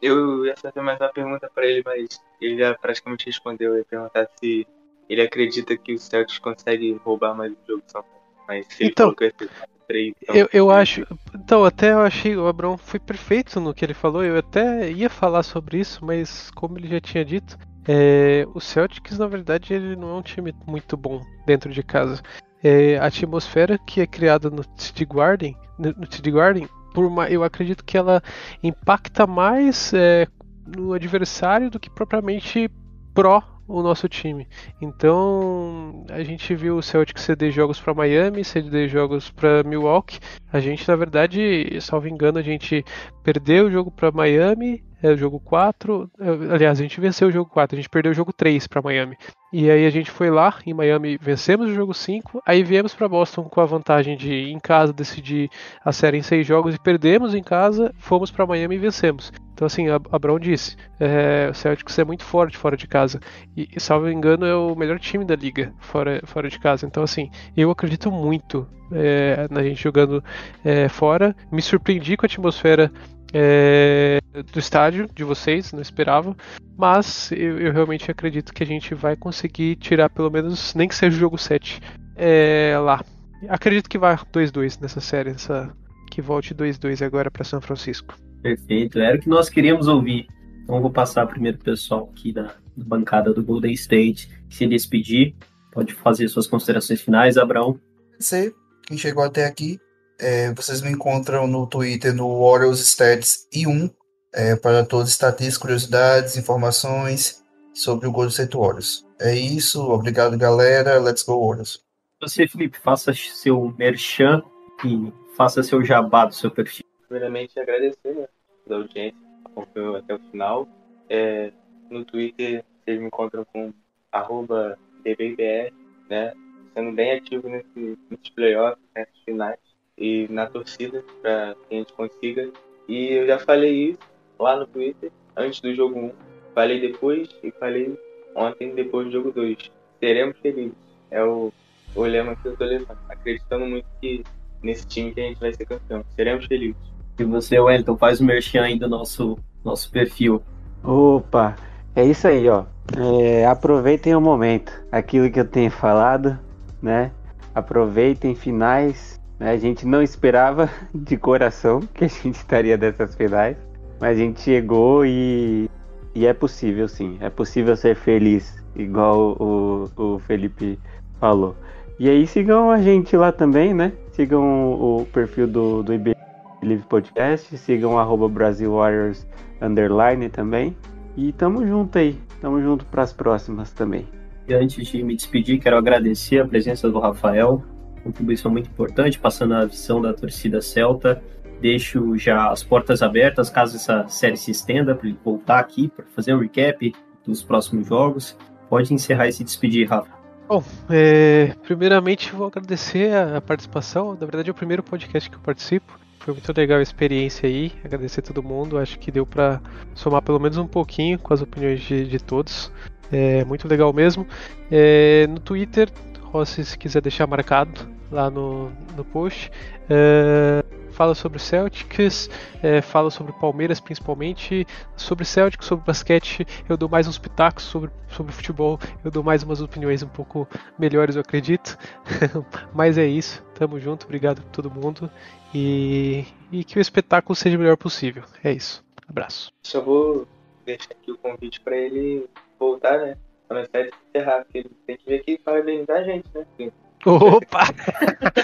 Eu ia fazer mais uma pergunta para ele, mas ele já praticamente respondeu. Eu ia perguntar se ele acredita que o Celtics consegue roubar mais o jogo São Paulo. Mas se
então,
ele falou que 3,
então, eu, eu acho. Então, até eu achei o Abrão foi perfeito no que ele falou. Eu até ia falar sobre isso, mas como ele já tinha dito, é, o Celtics, na verdade, ele não é um time muito bom dentro de casa. É, a atmosfera que é criada no TD Garden, no TD Garden por uma, eu acredito que ela impacta mais é, no adversário do que propriamente pró o nosso time. Então, a gente viu o Celtic ceder jogos para Miami, ceder jogos para Milwaukee. A gente, na verdade, salvo engano, a gente perdeu o jogo para Miami, é o jogo 4. É, aliás, a gente venceu o jogo 4, a gente perdeu o jogo 3 para Miami. E aí a gente foi lá em Miami, vencemos o jogo 5, aí viemos para Boston com a vantagem de em casa decidir a série em seis jogos e perdemos em casa, fomos para Miami e vencemos. Então assim, a, a Brown disse, é, o Celtics é muito forte fora de casa e, e salvo engano é o melhor time da liga fora, fora de casa. Então assim, eu acredito muito é, na gente jogando é, fora. Me surpreendi com a atmosfera é, do estádio de vocês, não esperava. Mas eu, eu, realmente acredito que a gente vai conseguir tirar pelo menos, nem que seja o jogo 7 é, lá. Acredito que vai 2-2 nessa série, essa, que volte 2-2 agora para São Francisco.
Perfeito, era o que nós queríamos ouvir. Então vou passar primeiro o pessoal aqui da, da bancada do Golden State se despedir. Pode fazer suas considerações finais, Abraão.
Você, quem chegou até aqui, é, vocês me encontram no Twitter no Warriors Stats I1 é, para todas as estatísticas, curiosidades, informações sobre o Golden State Warriors. É isso, obrigado galera, let's go Warriors.
Você, Felipe, faça seu merchan e faça seu jabá do seu perfil.
Primeiramente, agradecer né, da audiência, acompanhou até o final. É, no Twitter, vocês me encontram com arroba DBBR, né, sendo bem ativo nesse, nesses playoffs, nesses finais e na torcida para que a gente consiga. E eu já falei isso lá no Twitter antes do jogo 1. Falei depois e falei ontem depois do jogo 2. Seremos felizes. É o, o lema que eu tô levando. Acreditando muito que nesse time que a gente vai ser campeão. Seremos felizes.
E você, Wellington, faz o merchan aí do nosso, nosso perfil.
Opa, é isso aí, ó. É, aproveitem o momento, aquilo que eu tenho falado, né? Aproveitem finais. Né? A gente não esperava de coração que a gente estaria dessas finais, mas a gente chegou e, e é possível sim. É possível ser feliz, igual o, o Felipe falou. E aí sigam a gente lá também, né? Sigam o perfil do, do IB Live Podcast, sigam arroba Brasil Warriors Underline também. E tamo junto aí, tamo junto para as próximas também.
E antes de me despedir, quero agradecer a presença do Rafael, contribuição muito importante, passando a visão da torcida celta. Deixo já as portas abertas, caso essa série se estenda, para ele voltar aqui para fazer um recap dos próximos jogos. Pode encerrar e se despedir, Rafa.
Bom, é, primeiramente vou agradecer a, participação. Na verdade, é o primeiro podcast que eu participo. Foi muito legal a experiência aí. Agradecer a todo mundo. Acho que deu para somar pelo menos um pouquinho com as opiniões de, de todos. É muito legal mesmo. É, no Twitter, Rossi, se quiser deixar marcado lá no, no post. É, fala sobre Celtics, é, fala sobre Palmeiras principalmente, sobre Celtics, sobre basquete, eu dou mais uns pitacos sobre, sobre futebol, eu dou mais umas opiniões um pouco melhores, eu acredito. Mas é isso, tamo junto, obrigado a todo mundo e, e que o espetáculo seja o melhor possível. É isso, abraço.
Só vou deixar aqui o convite para ele voltar, né? Quando a série encerrar, porque tem que vir aqui para parabenizar a gente, né?
Opa!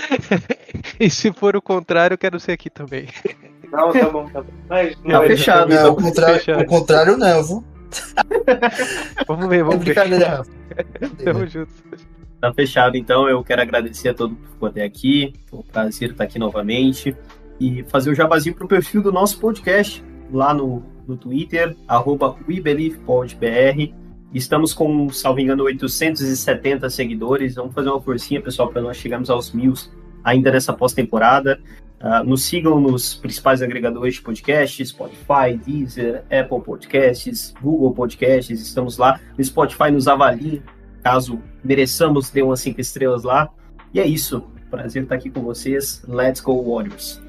e se for o contrário, eu quero ser aqui também.
Não, tá bom, tá bom. Mas
Tá
é-
fechado,
Não, o contrário,
fechado.
o contrário não, viu?
Vamos ver,
É
vamos ver.
brincadeira, Rafa.
Tamo junto.
Tá fechado, então. Eu quero agradecer a todo mundo que ficou até aqui. Foi um prazer estar aqui novamente. E fazer o jabazinho pro perfil do nosso podcast lá no, no Twitter, arroba WeBelievePodBR. Estamos com, salvo engano, 870 seguidores. Vamos fazer uma forcinha, pessoal, para nós chegarmos aos mil ainda nessa pós-temporada. Ah, nos sigam nos principais agregadores de podcasts, Spotify, Deezer, Apple Podcasts, Google Podcasts, estamos lá. No Spotify nos avaliem, caso mereçamos ter umas cinco estrelas lá. E é isso. Prazer estar aqui com vocês. Let's go Warriors.